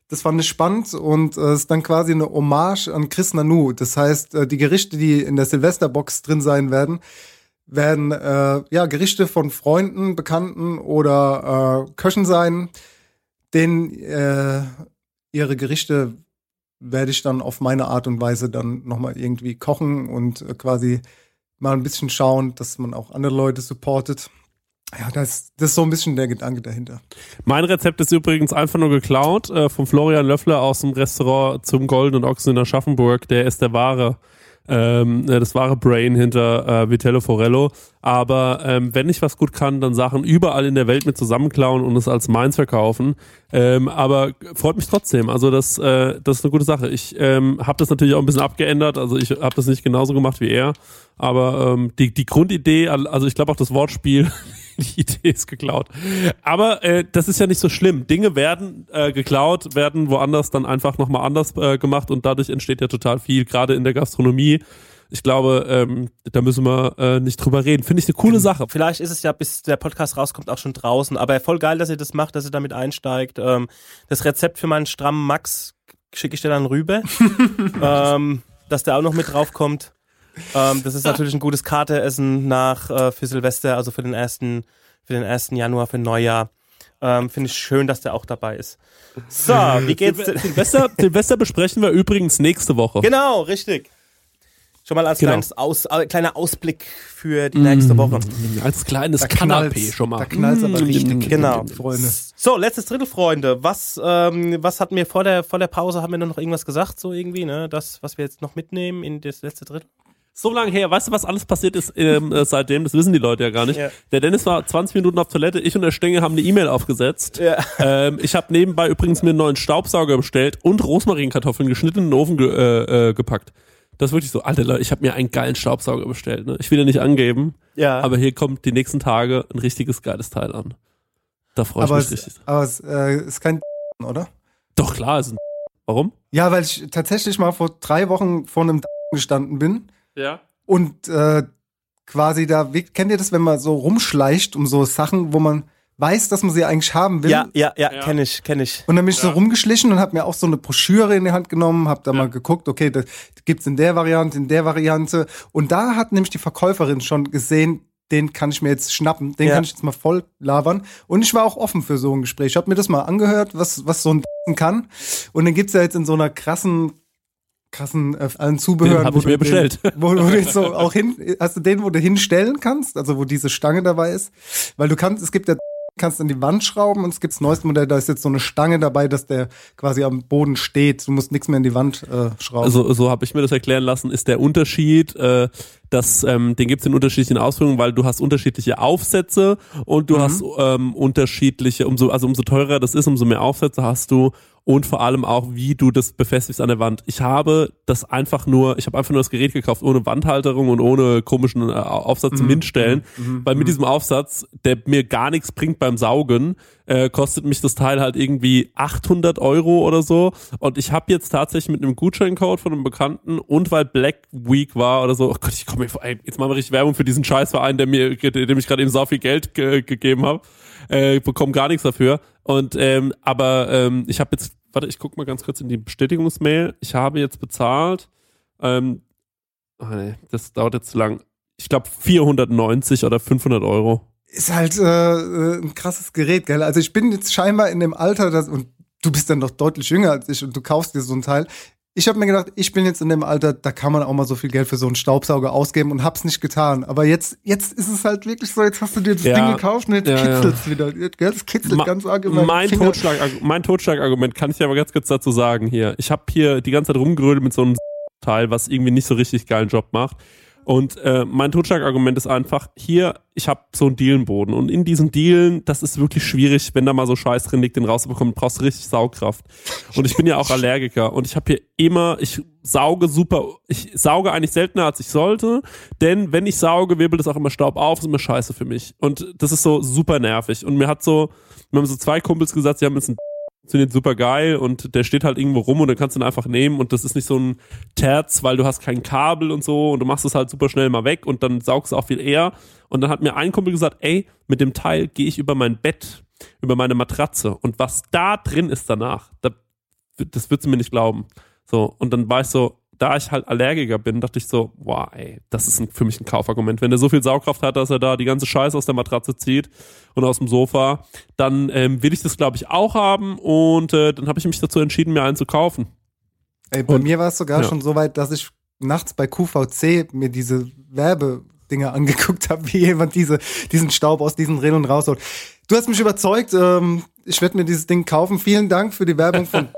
Das fand ich spannend und äh, ist dann quasi eine Hommage an Chris Nanu. Das heißt, äh, die Gerichte, die in der Silvesterbox drin sein werden, werden äh, ja Gerichte von Freunden, Bekannten oder äh, Köchen sein, denen äh, ihre Gerichte werde ich dann auf meine Art und Weise dann nochmal irgendwie kochen und äh, quasi mal ein bisschen schauen, dass man auch andere Leute supportet. Ja, das, das ist so ein bisschen der Gedanke dahinter. Mein Rezept ist übrigens einfach nur geklaut äh, vom Florian Löffler aus dem Restaurant zum Goldenen Ochsen in Aschaffenburg. Der ist der wahre, ähm, äh, das wahre Brain hinter äh, Vitello Forello. Aber ähm, wenn ich was gut kann, dann Sachen überall in der Welt mit zusammenklauen und es als meins verkaufen. Ähm, aber freut mich trotzdem. Also das, äh, das ist eine gute Sache. Ich ähm, habe das natürlich auch ein bisschen abgeändert. Also ich habe das nicht genauso gemacht wie er. Aber ähm, die, die Grundidee, also ich glaube auch das Wortspiel, (laughs) die Idee ist geklaut. Aber äh, das ist ja nicht so schlimm. Dinge werden äh, geklaut, werden woanders dann einfach nochmal anders äh, gemacht und dadurch entsteht ja total viel, gerade in der Gastronomie. Ich glaube, ähm, da müssen wir äh, nicht drüber reden. Finde ich eine coole Sache. Vielleicht ist es ja, bis der Podcast rauskommt, auch schon draußen. Aber voll geil, dass ihr das macht, dass ihr damit einsteigt. Ähm, das Rezept für meinen strammen Max schicke ich dir dann rüber, (laughs) ähm, dass der auch noch mit draufkommt. Ähm, das ist natürlich ein gutes Karteessen nach äh, für Silvester, also für den ersten, für den ersten Januar, für Neujahr. Ähm, Finde ich schön, dass der auch dabei ist. So, wie geht's? Silve- Silvester, Silvester besprechen wir übrigens nächste Woche. Genau, richtig. Schon mal als Genau. kleines Aus, äh, kleiner Ausblick für die nächste Woche. Als kleines Kanapé schon mal. da knallt's aber Mm, richtig. Genau. Freunde. So, letztes Drittel, Freunde. Was, ähm, was hatten wir vor der, vor der Pause? Haben wir noch irgendwas gesagt, so irgendwie, ne? Das, was wir jetzt noch mitnehmen in das letzte Drittel? So lange her, weißt du, was alles passiert ist ähm, äh, seitdem? Das wissen die Leute ja gar nicht. Ja. Der Dennis war 20 Minuten auf Toilette, ich und der Stenge haben eine E-Mail aufgesetzt. Ja. Ähm, ich habe nebenbei übrigens mir einen neuen Staubsauger bestellt und Rosmarinkartoffeln geschnitten in den Ofen ge äh, äh, gepackt. Das ist wirklich so, alter Leute, ich habe mir einen geilen Staubsauger bestellt. Ne? Ich will ja nicht angeben, Ja. aber hier kommt die nächsten Tage ein richtiges geiles Teil an. Da freue ich Aber mich es, richtig. aber es äh, ist kein (laughs) oder? Doch klar, ist ein (laughs) Warum? Ja, weil ich tatsächlich mal vor drei Wochen vor einem (laughs) gestanden bin Ja. und äh, quasi da, kennt ihr das, wenn man so rumschleicht um so Sachen, wo man weiß, dass man sie eigentlich haben will? Ja, ja, ja, Ja. kenne ich, kenne ich. Und dann bin ich so rumgeschlichen und habe mir auch so eine Broschüre in die Hand genommen, habe da mal geguckt, okay, das gibt's in der Variante, in der Variante. Und da hat nämlich die Verkäuferin schon gesehen, den kann ich mir jetzt schnappen, den Ja. kann ich jetzt mal voll labern. Und ich war auch offen für so ein Gespräch. Ich habe mir das mal angehört, was, was so ein kann. Und dann gibt's ja jetzt in so einer krassen krassen äh, allen Zubehör. Den ich mir bestellt. Wo, wo du jetzt so auch hin, hast du den, wo du hinstellen kannst, also wo diese Stange dabei ist, weil du kannst, es gibt ja kannst an die Wand schrauben und es gibt das neueste Modell, da ist jetzt so eine Stange dabei, dass der quasi am Boden steht. Du musst nichts mehr in die Wand äh, schrauben. Also so habe ich mir das erklären lassen, ist der Unterschied, äh, dass ähm, den gibt es in unterschiedlichen Ausführungen, weil du hast unterschiedliche Aufsätze und du Mhm. hast ähm, unterschiedliche, umso also umso teurer das ist, umso mehr Aufsätze hast du und vor allem auch, wie du das befestigst an der Wand. Ich habe das einfach nur, ich habe einfach nur das Gerät gekauft, ohne Wandhalterung und ohne komischen äh, Aufsatz zum Mhm. Hinstellen, Mhm. weil mit diesem Aufsatz, der mir gar nichts bringt beim Saugen, äh, kostet mich das Teil halt irgendwie 800 Euro oder so. Und ich habe jetzt tatsächlich mit einem Gutscheincode von einem Bekannten und weil Black Week war oder so, oh Gott, ich komme mir vor, ey, jetzt machen wir richtig Werbung für diesen Scheißverein, der mir, dem ich gerade eben so viel Geld ge gegeben habe. Äh, ich bekomme gar nichts dafür. Und ähm, aber ähm, ich habe jetzt, warte, ich guck mal ganz kurz in die Bestätigungsmail. Ich habe jetzt bezahlt. Ähm, ah, nee, das dauert jetzt zu lang. Ich glaube 490 oder 500 Euro. Ist halt äh, äh, ein krasses Gerät, gell? Also ich bin jetzt scheinbar in dem Alter, das, und du bist dann noch deutlich jünger als ich und du kaufst dir so ein Teil. Ich habe mir gedacht, ich bin jetzt in dem Alter, da kann man auch mal so viel Geld für so einen Staubsauger ausgeben und hab's nicht getan. Aber jetzt, jetzt ist es halt wirklich so, jetzt hast du dir das Ja. Ding gekauft und jetzt Ja, ja. kitzelt's wieder. Gell? Das kitzelt Ma- ganz arg meinen mein. Totschlag, mein Totschlagargument kann ich dir aber ganz kurz dazu sagen hier. Ich habe hier die ganze Zeit rumgerödelt mit so einem Teil, was irgendwie nicht so richtig geilen Job macht. Und äh, mein Totschlagargument ist einfach, hier, ich habe so einen Dielenboden und in diesen Dielen, das ist wirklich schwierig, wenn da mal so Scheiß drin liegt, den rauszubekommen, brauchst du richtig Saugkraft. Und ich bin ja auch (laughs) Allergiker und ich habe hier immer, ich sauge super, ich sauge eigentlich seltener, als ich sollte, denn wenn ich sauge, wirbelt es auch immer Staub auf, ist immer scheiße für mich. Und das ist so super nervig. Und mir hat so, mir haben so zwei Kumpels gesagt, sie haben jetzt einen funktioniert super geil und der steht halt irgendwo rum und dann kannst du ihn einfach nehmen und das ist nicht so ein Terz, weil du hast kein Kabel und so und du machst es halt super schnell mal weg und dann saugst du auch viel eher. Und dann hat mir ein Kumpel gesagt, ey, mit dem Teil gehe ich über mein Bett, über meine Matratze und was da drin ist danach, da, das würdest du mir nicht glauben. So, und dann war ich so, da ich halt Allergiker bin, dachte ich so, wow, ey, das ist ein, für mich ein Kaufargument. Wenn er so viel Saugkraft hat, dass er da die ganze Scheiße aus der Matratze zieht und aus dem Sofa, dann ähm, will ich das, glaube ich, auch haben und äh, dann habe ich mich dazu entschieden, mir einen zu kaufen. Ey, bei Und- mir war es sogar ja. schon so weit, dass ich nachts bei QVC mir diese Werbedinger angeguckt habe, wie jemand diese, diesen Staub aus diesen Rillen rausholt. Du hast mich überzeugt. Ähm, ich werde mir dieses Ding kaufen. Vielen Dank für die Werbung von.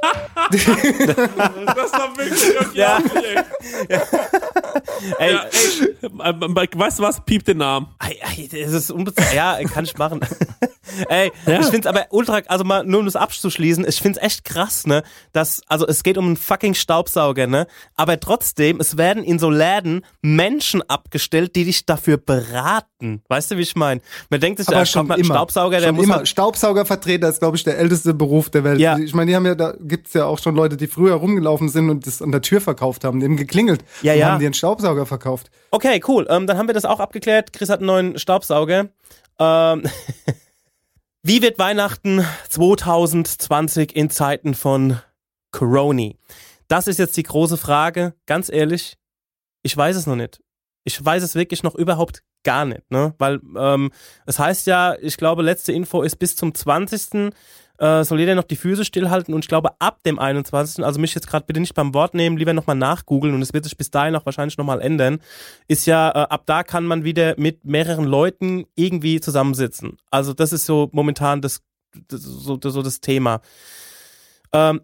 Das war wirklich Ja. Ey, Ja, ey, weißt du was? Piep den Namen. Das ist unbezahlt. Ja, kann ich machen. Ey, Ja. ich find's aber ultra, also mal nur um das abzuschließen, ich find's echt krass, ne, dass, also es geht um einen fucking Staubsauger, ne, aber trotzdem, es werden in so Läden Menschen abgestellt, die dich dafür beraten. Weißt du, wie ich meine? Man denkt sich, Aber ja, schon immer. Staubsauger, der schon muss immer. halt, Staubsaugervertreter ist, glaube ich, der älteste Beruf der Welt. Ja. Ich meine, die haben ja, da gibt's ja auch schon Leute, die früher rumgelaufen sind und das an der Tür verkauft haben, haben geklingelt Ja, und ja. haben dir einen Staubsauger verkauft. Okay, cool. Ähm, dann haben wir das auch abgeklärt. Chris hat einen neuen Staubsauger. Ähm, (laughs) wie wird Weihnachten 2020 in Zeiten von Corona? Das ist jetzt die große Frage. Ganz ehrlich, ich weiß es noch nicht. Ich weiß es wirklich noch überhaupt gar nicht, ne? Weil ähm, es heißt ja, ich glaube, letzte Info ist bis zum 20. Äh, soll jeder noch die Füße stillhalten und ich glaube ab dem 21. Also mich jetzt gerade bitte nicht beim Wort nehmen, lieber nochmal nachgoogeln und es wird sich bis dahin auch wahrscheinlich nochmal ändern. Ist ja, äh, ab da kann man wieder mit mehreren Leuten irgendwie zusammensitzen. Also das ist so momentan das, das so, das, so das Thema. Ähm,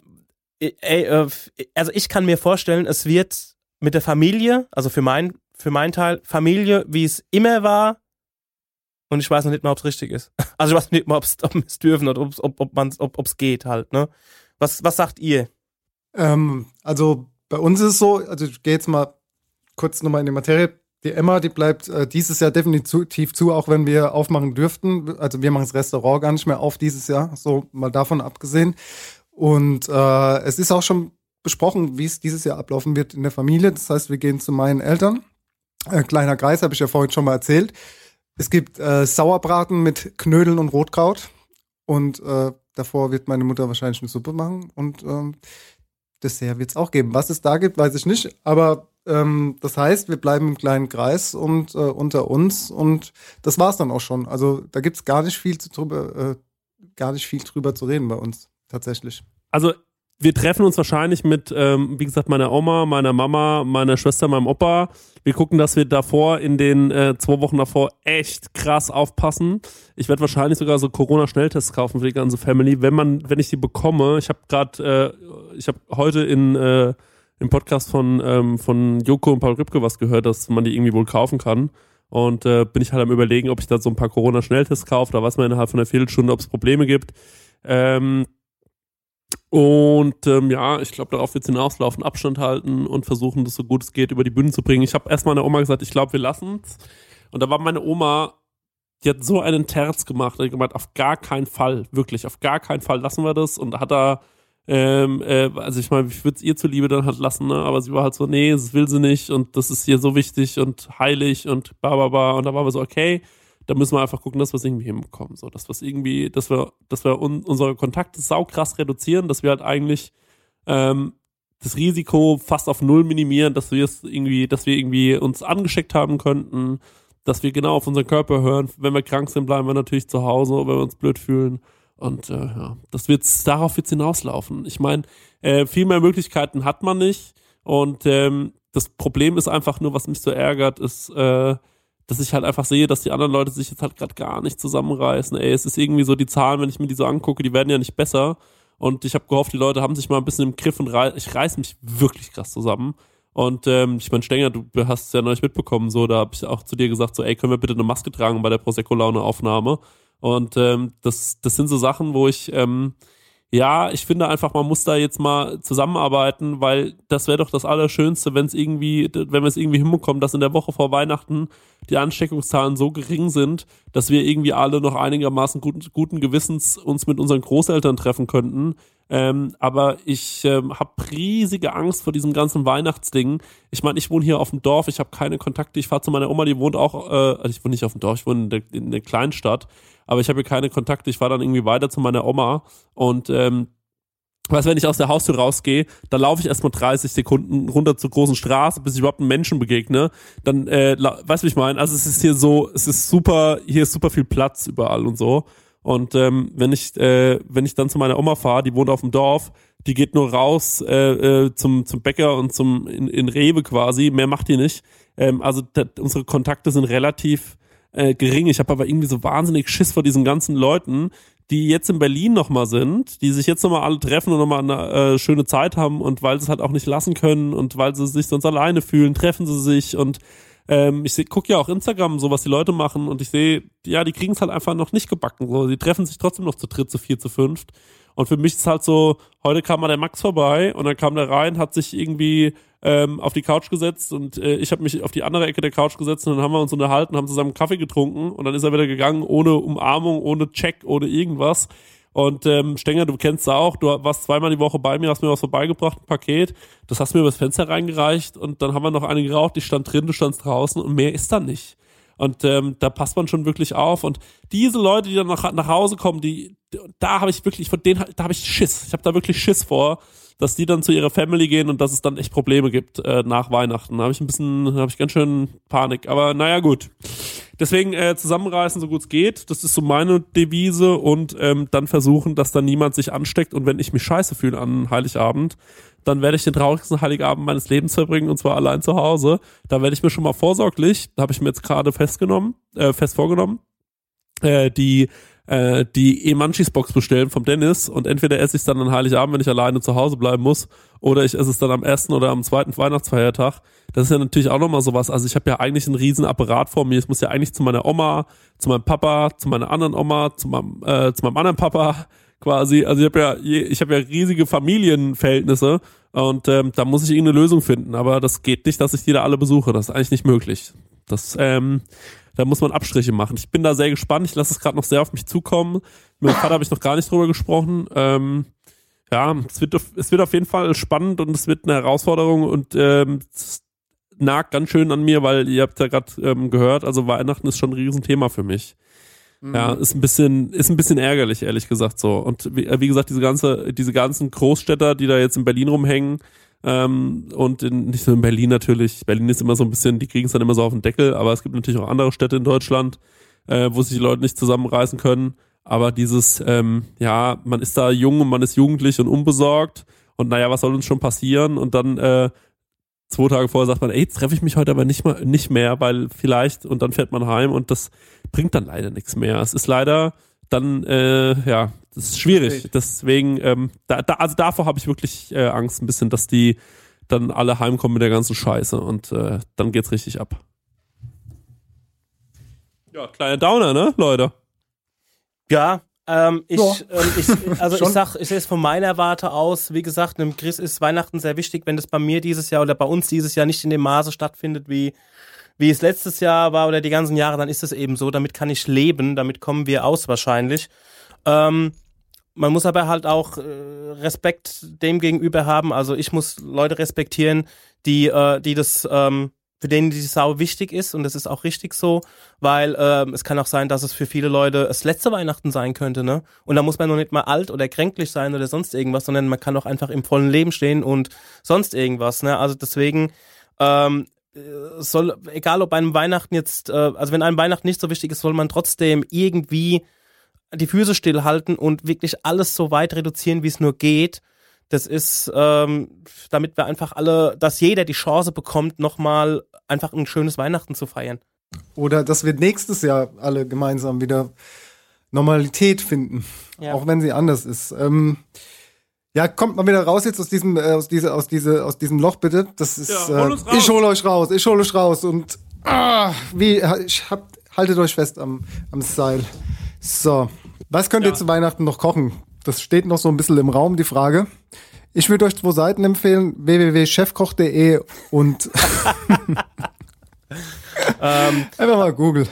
ey, äh, also ich kann mir vorstellen, es wird mit der Familie, also für mein, für meinen Teil, Familie, wie es immer war, und ich weiß noch nicht mal, ob es richtig ist. (laughs) Also ich weiß nicht mal, ob's, ob es dürfen oder ob's, ob, ob man ob ob's geht halt, ne? Was, was sagt ihr? Ähm, also bei uns ist es so, also ich gehe jetzt mal kurz nochmal in die Materie. Die Emma, die bleibt äh, dieses Jahr definitiv zu, auch wenn wir aufmachen dürften. Also wir machen das Restaurant gar nicht mehr auf dieses Jahr, so mal davon abgesehen. Und äh, es ist auch schon besprochen, wie es dieses Jahr ablaufen wird in der Familie. Das heißt, wir gehen zu meinen Eltern. Äh, kleiner Kreis, habe ich ja vorhin schon mal erzählt. Es gibt äh, Sauerbraten mit Knödeln und Rotkraut. Und äh, davor wird meine Mutter wahrscheinlich eine Suppe machen. Und ähm, Dessert wird es auch geben. Was es da gibt, weiß ich nicht. Aber ähm, das heißt, wir bleiben im kleinen Kreis und äh, unter uns. Und das war's dann auch schon. Also da gibt's gar nicht viel zu drüber, äh, gar nicht viel drüber zu reden bei uns, tatsächlich. Also wir treffen uns wahrscheinlich mit, ähm, wie gesagt, meiner Oma, meiner Mama, meiner Schwester, meinem Opa. Wir gucken, dass wir davor in den äh, zwei Wochen davor echt krass aufpassen. Ich werde wahrscheinlich sogar so Corona-Schnelltests kaufen für die ganze Family, wenn man, wenn ich die bekomme. Ich habe gerade, äh, ich habe heute in äh, im Podcast von ähm, von Joko und Paul Rübke was gehört, dass man die irgendwie wohl kaufen kann. Und äh, bin ich halt am überlegen, ob ich da so ein paar Corona-Schnelltests kaufe. Da weiß man innerhalb von einer Viertelstunde, ob es Probleme gibt. Ähm, Und ähm, ja, ich glaube, darauf wird es hinauslaufen, Abstand halten und versuchen, das so gut es geht über die Bühne zu bringen. Ich habe erst meiner Oma gesagt, ich glaube, wir lassen es. Und da war meine Oma, die hat so einen Terz gemacht, die hat gemeint, auf gar keinen Fall, wirklich, auf gar keinen Fall lassen wir das. Und hat da, ähm, äh, also ich meine, ich würde es ihr zuliebe dann halt lassen, ne? aber sie war halt so, nee, das will sie nicht und das ist hier so wichtig und heilig und bla bla bla. Und da waren wir so, okay, da müssen wir einfach gucken, dass wir es irgendwie hinbekommen. So, dass wir irgendwie, dass wir, dass wir un, unsere Kontakte saukrass reduzieren, dass wir halt eigentlich ähm, das Risiko fast auf null minimieren, dass wir es irgendwie, dass wir irgendwie uns angesteckt haben könnten, dass wir genau auf unseren Körper hören. Wenn wir krank sind, bleiben wir natürlich zu Hause, wenn wir uns blöd fühlen. Und äh, ja, das wird's, darauf wird's hinauslaufen. Ich meine, äh, viel mehr Möglichkeiten hat man nicht. Und ähm, das Problem ist einfach nur, was mich so ärgert, ist, äh, dass ich halt einfach sehe, dass die anderen Leute sich jetzt halt gerade gar nicht zusammenreißen. Ey, es ist irgendwie so, die Zahlen, wenn ich mir die so angucke, die werden ja nicht besser. Und ich habe gehofft, die Leute haben sich mal ein bisschen im Griff und rei ich reiß mich wirklich krass zusammen. Und ähm, ich meine, Stenger, du hast es ja neulich mitbekommen, so, da habe ich auch zu dir gesagt, so, ey, können wir bitte eine Maske tragen bei der Prosecco-Laune-Aufnahme? Und ähm, das, das sind so Sachen, wo ich, ähm, ja, ich finde einfach, man muss da jetzt mal zusammenarbeiten, weil das wäre doch das Allerschönste, wenn es irgendwie, wenn wir es irgendwie hinbekommen, dass in der Woche vor Weihnachten die Ansteckungszahlen so gering sind, dass wir irgendwie alle noch einigermaßen guten, guten Gewissens uns mit unseren Großeltern treffen könnten. Ähm, aber ich ähm, habe riesige Angst vor diesem ganzen Weihnachtsding. Ich meine, ich wohne hier auf dem Dorf, ich habe keine Kontakte. Ich fahre zu meiner Oma, die wohnt auch, äh, also ich wohne nicht auf dem Dorf, ich wohne in der, in der Kleinstadt aber ich habe hier keine Kontakte. Ich fahre dann irgendwie weiter zu meiner Oma und ähm, was, wenn ich aus der Haustür rausgehe, da laufe ich erstmal 30 Sekunden runter zur großen Straße, bis ich überhaupt einem Menschen begegne. Dann, äh, weißt du, wie ich meine? Also es ist hier so, es ist super, hier ist super viel Platz überall und so. Und ähm, wenn ich, äh, wenn ich dann zu meiner Oma fahre, die wohnt auf dem Dorf, die geht nur raus äh, äh, zum, zum Bäcker und zum in, in Rewe quasi, mehr macht die nicht. Ähm, also unsere Kontakte sind relativ äh, gering. Ich habe aber irgendwie so wahnsinnig Schiss vor diesen ganzen Leuten, die jetzt in Berlin nochmal sind, die sich jetzt nochmal alle treffen und nochmal eine äh, schöne Zeit haben und weil sie es halt auch nicht lassen können und weil sie sich sonst alleine fühlen, treffen sie sich und ähm, ich gucke ja auch Instagram, so was die Leute machen und ich sehe, ja, die kriegen es halt einfach noch nicht gebacken. So, die treffen sich trotzdem noch zu dritt, zu vier, zu fünft. Und für mich ist halt so, heute kam mal der Max vorbei und dann kam der rein, hat sich irgendwie ähm, auf die Couch gesetzt und äh, ich habe mich auf die andere Ecke der Couch gesetzt und dann haben wir uns unterhalten, haben zusammen Kaffee getrunken und dann ist er wieder gegangen, ohne Umarmung, ohne Check, ohne irgendwas. Und ähm, Stenger, du kennst es auch, du warst zweimal die Woche bei mir, hast mir was vorbeigebracht, ein Paket, das hast mir übers Fenster reingereicht und dann haben wir noch eine geraucht, die stand drin, du standst draußen und mehr ist dann nicht. Und ähm, da passt man schon wirklich auf. Und diese Leute, die dann nach, nach Hause kommen, die, da habe ich wirklich, von denen, da habe ich Schiss. Ich habe da wirklich Schiss vor, dass die dann zu ihrer Family gehen und dass es dann echt Probleme gibt äh, nach Weihnachten. Da habe ich ein bisschen, habe ich ganz schön Panik. Aber naja, gut. Deswegen äh, zusammenreißen, so gut es geht. Das ist so meine Devise und ähm, dann versuchen, dass dann niemand sich ansteckt. Und wenn ich mich scheiße fühle an Heiligabend, dann werde ich den traurigsten Heiligabend meines Lebens verbringen und zwar allein zu Hause. Da werde ich mir schon mal vorsorglich, da habe ich mir jetzt gerade festgenommen, äh, fest vorgenommen, äh, die äh, die E-Munchies-Box bestellen vom Dennis und entweder esse ich es dann an Heiligabend, wenn ich alleine zu Hause bleiben muss, oder ich esse es dann am ersten oder am zweiten Weihnachtsfeiertag. Das ist ja natürlich auch nochmal sowas. Also ich habe ja eigentlich einen riesen Apparat vor mir. Ich muss ja eigentlich zu meiner Oma, zu meinem Papa, zu meiner anderen Oma, zu meinem, äh, zu meinem anderen Papa (laughs) quasi. Also ich habe ja, ich habe ja riesige Familienverhältnisse und ähm, da muss ich irgendeine Lösung finden. Aber das geht nicht, dass ich die da alle besuche. Das ist eigentlich nicht möglich. Das ähm, da muss man Abstriche machen. Ich bin da sehr gespannt. Ich lasse es gerade noch sehr auf mich zukommen. Mit meinem Vater habe ich noch gar nicht drüber gesprochen. Ähm, ja, es wird, es wird auf jeden Fall spannend und es wird eine Herausforderung und ähm, es nagt ganz schön an mir, weil ihr habt ja gerade ähm, gehört, also Weihnachten ist schon ein Riesenthema für mich. Mhm. Ja, ist ein bisschen, ist ein bisschen ärgerlich, ehrlich gesagt so. Und wie, wie gesagt, diese ganze, diese ganzen Großstädter, die da jetzt in Berlin rumhängen, ähm, und in, nicht nur in Berlin natürlich. Berlin ist immer so ein bisschen, die kriegen es dann immer so auf den Deckel, aber es gibt natürlich auch andere Städte in Deutschland, äh, wo sich die Leute nicht zusammenreißen können. Aber dieses, ähm, ja, man ist da jung und man ist jugendlich und unbesorgt und naja, was soll uns schon passieren? Und dann äh, zwei Tage vorher sagt man, ey, treffe ich mich heute aber nicht mal nicht mehr, weil vielleicht und dann fährt man heim und das bringt dann leider nichts mehr. Es ist leider dann äh, ja das ist schwierig. Deswegen, ähm, da, da, also davor habe ich wirklich äh, Angst ein bisschen, dass die dann alle heimkommen mit der ganzen Scheiße und äh, dann geht's richtig ab. Ja, kleiner Downer, ne, Leute? Ja, Ähm, ich, Ja. ähm, ich, (laughs) also ich sag, ich sehe es von meiner Warte aus, wie gesagt, einem Chris ist Weihnachten sehr wichtig, wenn das bei mir dieses Jahr oder bei uns dieses Jahr nicht in dem Maße stattfindet, wie, wie es letztes Jahr war oder die ganzen Jahre, dann ist es eben so. Damit kann ich leben, damit kommen wir aus wahrscheinlich. Ähm, man muss aber halt auch äh, Respekt dem gegenüber haben. Also ich muss Leute respektieren, die, äh, die das, ähm, für denen die Sau wichtig ist und das ist auch richtig so, weil ähm, es kann auch sein, dass es für viele Leute das letzte Weihnachten sein könnte, ne? Und da muss man noch nicht mal alt oder kränklich sein oder sonst irgendwas, sondern man kann auch einfach im vollen Leben stehen und sonst irgendwas, ne? Also deswegen ähm, äh, soll, egal ob einem Weihnachten jetzt, äh, also wenn einem Weihnachten nicht so wichtig ist, soll man trotzdem irgendwie die Füße stillhalten und wirklich alles so weit reduzieren, wie es nur geht. Das ist, ähm, damit wir einfach alle, dass jeder die Chance bekommt, nochmal einfach ein schönes Weihnachten zu feiern. Oder dass wir nächstes Jahr alle gemeinsam wieder Normalität finden, Ja. auch wenn sie anders ist. Ähm, ja, kommt mal wieder raus jetzt aus diesem, äh, aus diese, aus diese, aus diesem Loch bitte. Das ist, Ja, hol äh, ich hole euch raus, ich hole euch raus und ah, wie, ich hab, haltet euch fest am, am Seil. So, was könnt ihr zu Weihnachten noch kochen? Das steht noch so ein bisschen im Raum, die Frage. Ich würde euch zwei Seiten empfehlen, www.chefkoch.de und Ähm, (laughs) (laughs) einfach mal Google.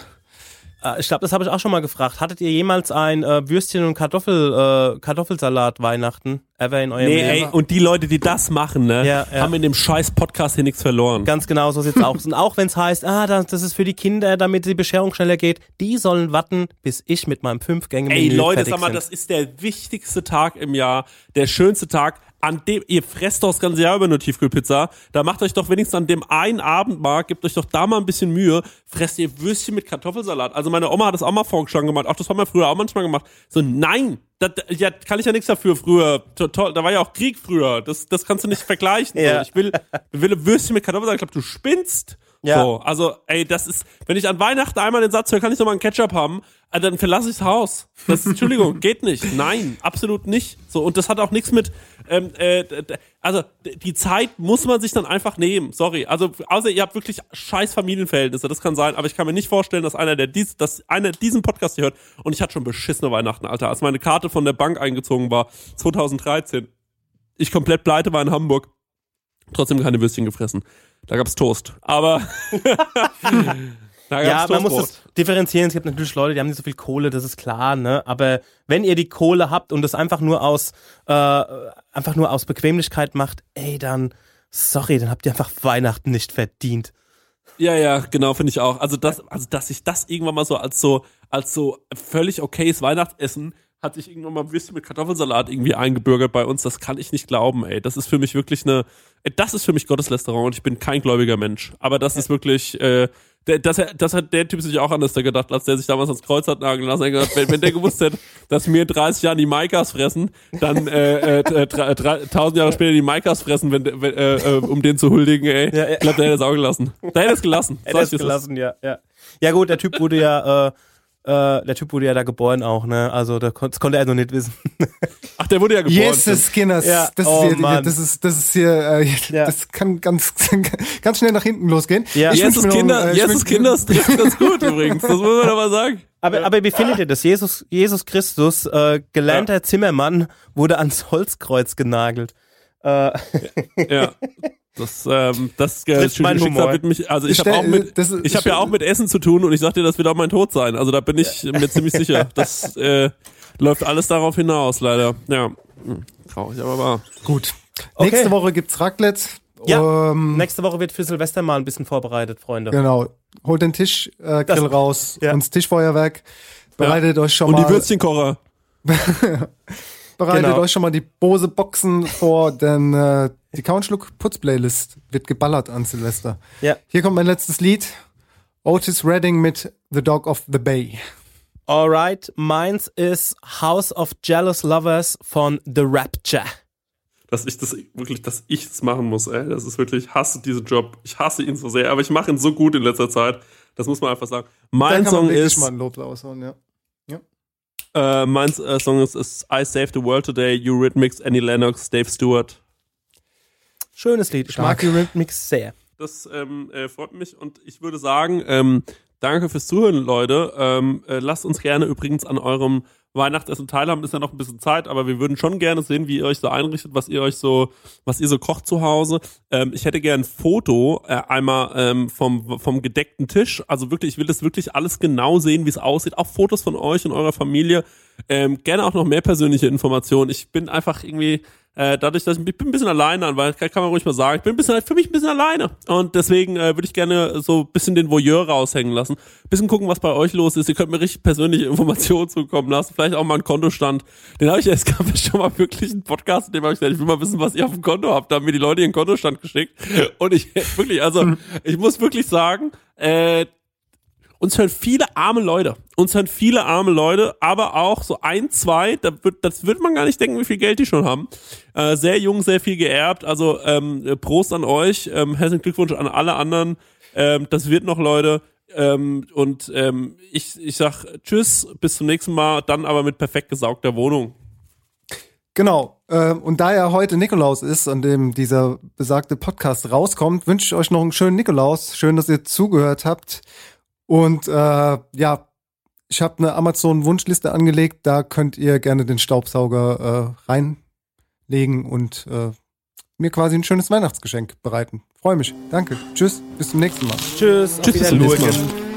Äh, ich glaube, das habe ich auch schon mal gefragt. Hattet ihr jemals ein äh, Würstchen und Kartoffel, äh, Kartoffelsalat Weihnachten ever in eurem Nee, Leben? ey, und die Leute, die das machen, ne, Ja, ja. haben in dem scheiß Podcast hier nichts verloren. Ganz genau, so sieht's aus. Und auch wenn es heißt, ah, das, das ist für die Kinder, damit die Bescherung schneller geht, die sollen warten, bis ich mit meinem fünf gänge Ey, Leute, sag mal, das ist der wichtigste Tag im Jahr, der schönste Tag, an dem, ihr fresst doch das ganze Jahr über nur Tiefkühlpizza, da macht euch doch wenigstens an dem einen Abend mal, gebt euch doch da mal ein bisschen Mühe, fresst ihr Würstchen mit Kartoffelsalat. Also meine Oma hat das auch mal vorgeschlagen gemacht, ach, das haben wir früher auch manchmal gemacht. So, nein, das, ja, kann ich ja nichts dafür früher. To- Toll, da war ja auch Krieg früher, das, das kannst du nicht vergleichen. Ja. So, ich will, will Würstchen mit Kartoffelsalat, ich glaube, du spinnst. Ja. So, also, ey, das ist, wenn ich an Weihnachten einmal den Satz höre, kann ich noch mal einen Ketchup haben, äh, dann verlasse ich das Haus. (laughs) Das ist, Entschuldigung, geht nicht. Nein, absolut nicht. So, und das hat auch nichts mit, ähm, äh, also, die Zeit muss man sich dann einfach nehmen. Sorry. Also, außer ihr habt wirklich scheiß Familienverhältnisse, das kann sein, aber ich kann mir nicht vorstellen, dass einer, der dies, dass einer diesen Podcast hier hört, und ich hatte schon beschissene Weihnachten, Alter, als meine Karte von der Bank eingezogen war, 2013. Ich komplett pleite war in Hamburg. Trotzdem keine Würstchen gefressen. Da gab's Toast. Aber (laughs) (laughs) Ja, man muss das differenzieren. Es gibt natürlich Leute, die haben nicht so viel Kohle, das ist klar, ne? Aber wenn ihr die Kohle habt und das einfach nur aus, äh, einfach nur aus Bequemlichkeit macht, ey, dann, sorry, dann habt ihr einfach Weihnachten nicht verdient. Ja, ja, genau, finde ich auch. Also das, also dass ich das irgendwann mal so als so, als so völlig okayes Weihnachtsessen hat sich irgendwann mal ein Würstchen mit Kartoffelsalat irgendwie eingebürgert bei uns. Das kann ich nicht glauben, ey. Das ist für mich wirklich eine, ey, das ist für mich Gotteslästerung und ich bin kein gläubiger Mensch. Aber das ist wirklich, äh, der, das, das hat der Typ sich auch anders gedacht, als der sich damals ans Kreuz hat nageln lassen. Gesagt, wenn, wenn der gewusst hätte, dass mir in 30 Jahren die Maikas fressen, dann äh, äh, äh, drei- drei- 1000 Jahre später die Maikas fressen, wenn, der- äh, äh, um den zu huldigen, ey. Ja, ja. Ich glaube, der hätte es auch gelassen. Der hätte es gelassen. (laughs) Er hat ich, es gelassen, ja, ja. Ja gut, der Typ wurde ja, äh, äh, der Typ wurde ja da geboren auch, ne? Also da kon das konnte er noch nicht wissen. (laughs) Ach, der wurde ja geboren. Jesus, Kinders. Ja, das, oh ist hier, das ist, das ist hier, äh, Ja. das kann ganz, (laughs) ganz schnell nach hinten losgehen. Ja. Ich Jesus noch, Kinder, äh, Jesus Kinders (laughs) trifft das gut übrigens. Das muss man aber sagen. Aber, aber wie findet ihr das? Jesus, Jesus Christus, äh, gelernter Zimmermann, wurde ans Holzkreuz genagelt. Äh, Ja. Das, ähm, das äh, Trifft meinen Schicksal Humor. wird mich, also Ich ich habe auch mit, das ich habe ja auch mit Essen zu tun und ich sag dir, das wird auch mein Tod sein. Also da bin ich mir ziemlich sicher. (laughs) Das äh, läuft alles darauf hinaus, leider. Ja, Hm, traurig, aber wahr. Gut. Okay. Nächste Woche gibt's Raclette. Ja. Ähm, nächste Woche wird für Silvester mal ein bisschen vorbereitet, Freunde. genau. Holt den Tischgrill äh, Das- raus ja. und das Tischfeuerwerk. Bereitet euch schon Und mal. die Würstchenkocher. (laughs) Bereitet Genau. euch schon mal die Bose Boxen vor, (laughs) denn äh, die Countschluck Putz Playlist wird geballert an Silvester. Ja. Hier kommt mein letztes Lied. Otis Redding mit The Dog of the Bay. Alright, meins ist House of Jealous Lovers von The Rapture. Dass ich das wirklich, dass ich das machen muss, ey. Das ist wirklich, ich hasse diesen Job. Ich hasse ihn so sehr, aber ich mache ihn so gut in letzter Zeit. Das muss man einfach sagen. Mein da kann man Song ist. mal ein Lob raushauen, ja. Äh, mein äh, Song ist, ist I Saved the World Today, Eurythmics, Annie Lennox, Dave Stewart. Schönes Lied. Ich Stark. mag die Rhythmics sehr. Das ähm, äh, freut mich und ich würde sagen, ähm, danke fürs Zuhören, Leute. Ähm, äh, lasst uns gerne übrigens an eurem Weihnachtsessen teilhaben, ist ja noch ein bisschen Zeit, aber wir würden schon gerne sehen, wie ihr euch so einrichtet, was ihr euch so, was ihr so kocht zu Hause. Ähm, ich hätte gern ein Foto äh, einmal ähm, vom, vom gedeckten Tisch. Also wirklich, ich will das wirklich alles genau sehen, wie es aussieht. Auch Fotos von euch und eurer Familie. Ähm, gerne auch noch mehr persönliche Informationen. Ich bin einfach irgendwie, äh, dadurch, dass ich, ich bin ein bisschen alleine, weil kann, man ruhig mal sagen, ich bin ein bisschen, für mich ein bisschen alleine. Und deswegen äh, würde ich gerne so ein bisschen den Voyeur raushängen lassen. Bisschen gucken, was bei euch los ist. Ihr könnt mir richtig persönliche (laughs) Informationen zukommen lassen. Vielleicht auch mal einen Kontostand. Den habe ich, es (laughs) gab schon mal wirklich einen Podcast, in dem habe ich gesagt, ich will mal wissen, was ihr auf dem Konto habt. Da haben mir die Leute ihren Kontostand geschickt. Und ich (laughs) wirklich, also ich muss wirklich sagen, äh, uns hören viele arme Leute. Uns hören viele arme Leute, aber auch so ein, zwei, da wird, das wird man gar nicht denken, wie viel Geld die schon haben. Äh, sehr jung, sehr viel geerbt. Also ähm, Prost an euch, ähm, herzlichen Glückwunsch an alle anderen. Ähm, das wird noch, Leute. Ähm, und ähm, ich, ich sag Tschüss, bis zum nächsten Mal, dann aber mit perfekt gesaugter Wohnung. Genau. Äh, und da ja heute Nikolaus ist, an dem dieser besagte Podcast rauskommt, wünsche ich euch noch einen schönen Nikolaus. Schön, dass ihr zugehört habt. Und äh, ja, ich habe eine Amazon-Wunschliste angelegt. Da könnt ihr gerne den Staubsauger äh, reinlegen und äh, mir quasi ein schönes Weihnachtsgeschenk bereiten. Freue mich. Danke. Tschüss. Bis zum nächsten Mal. Tschüss. Tschüss, bis zum nächsten Mal.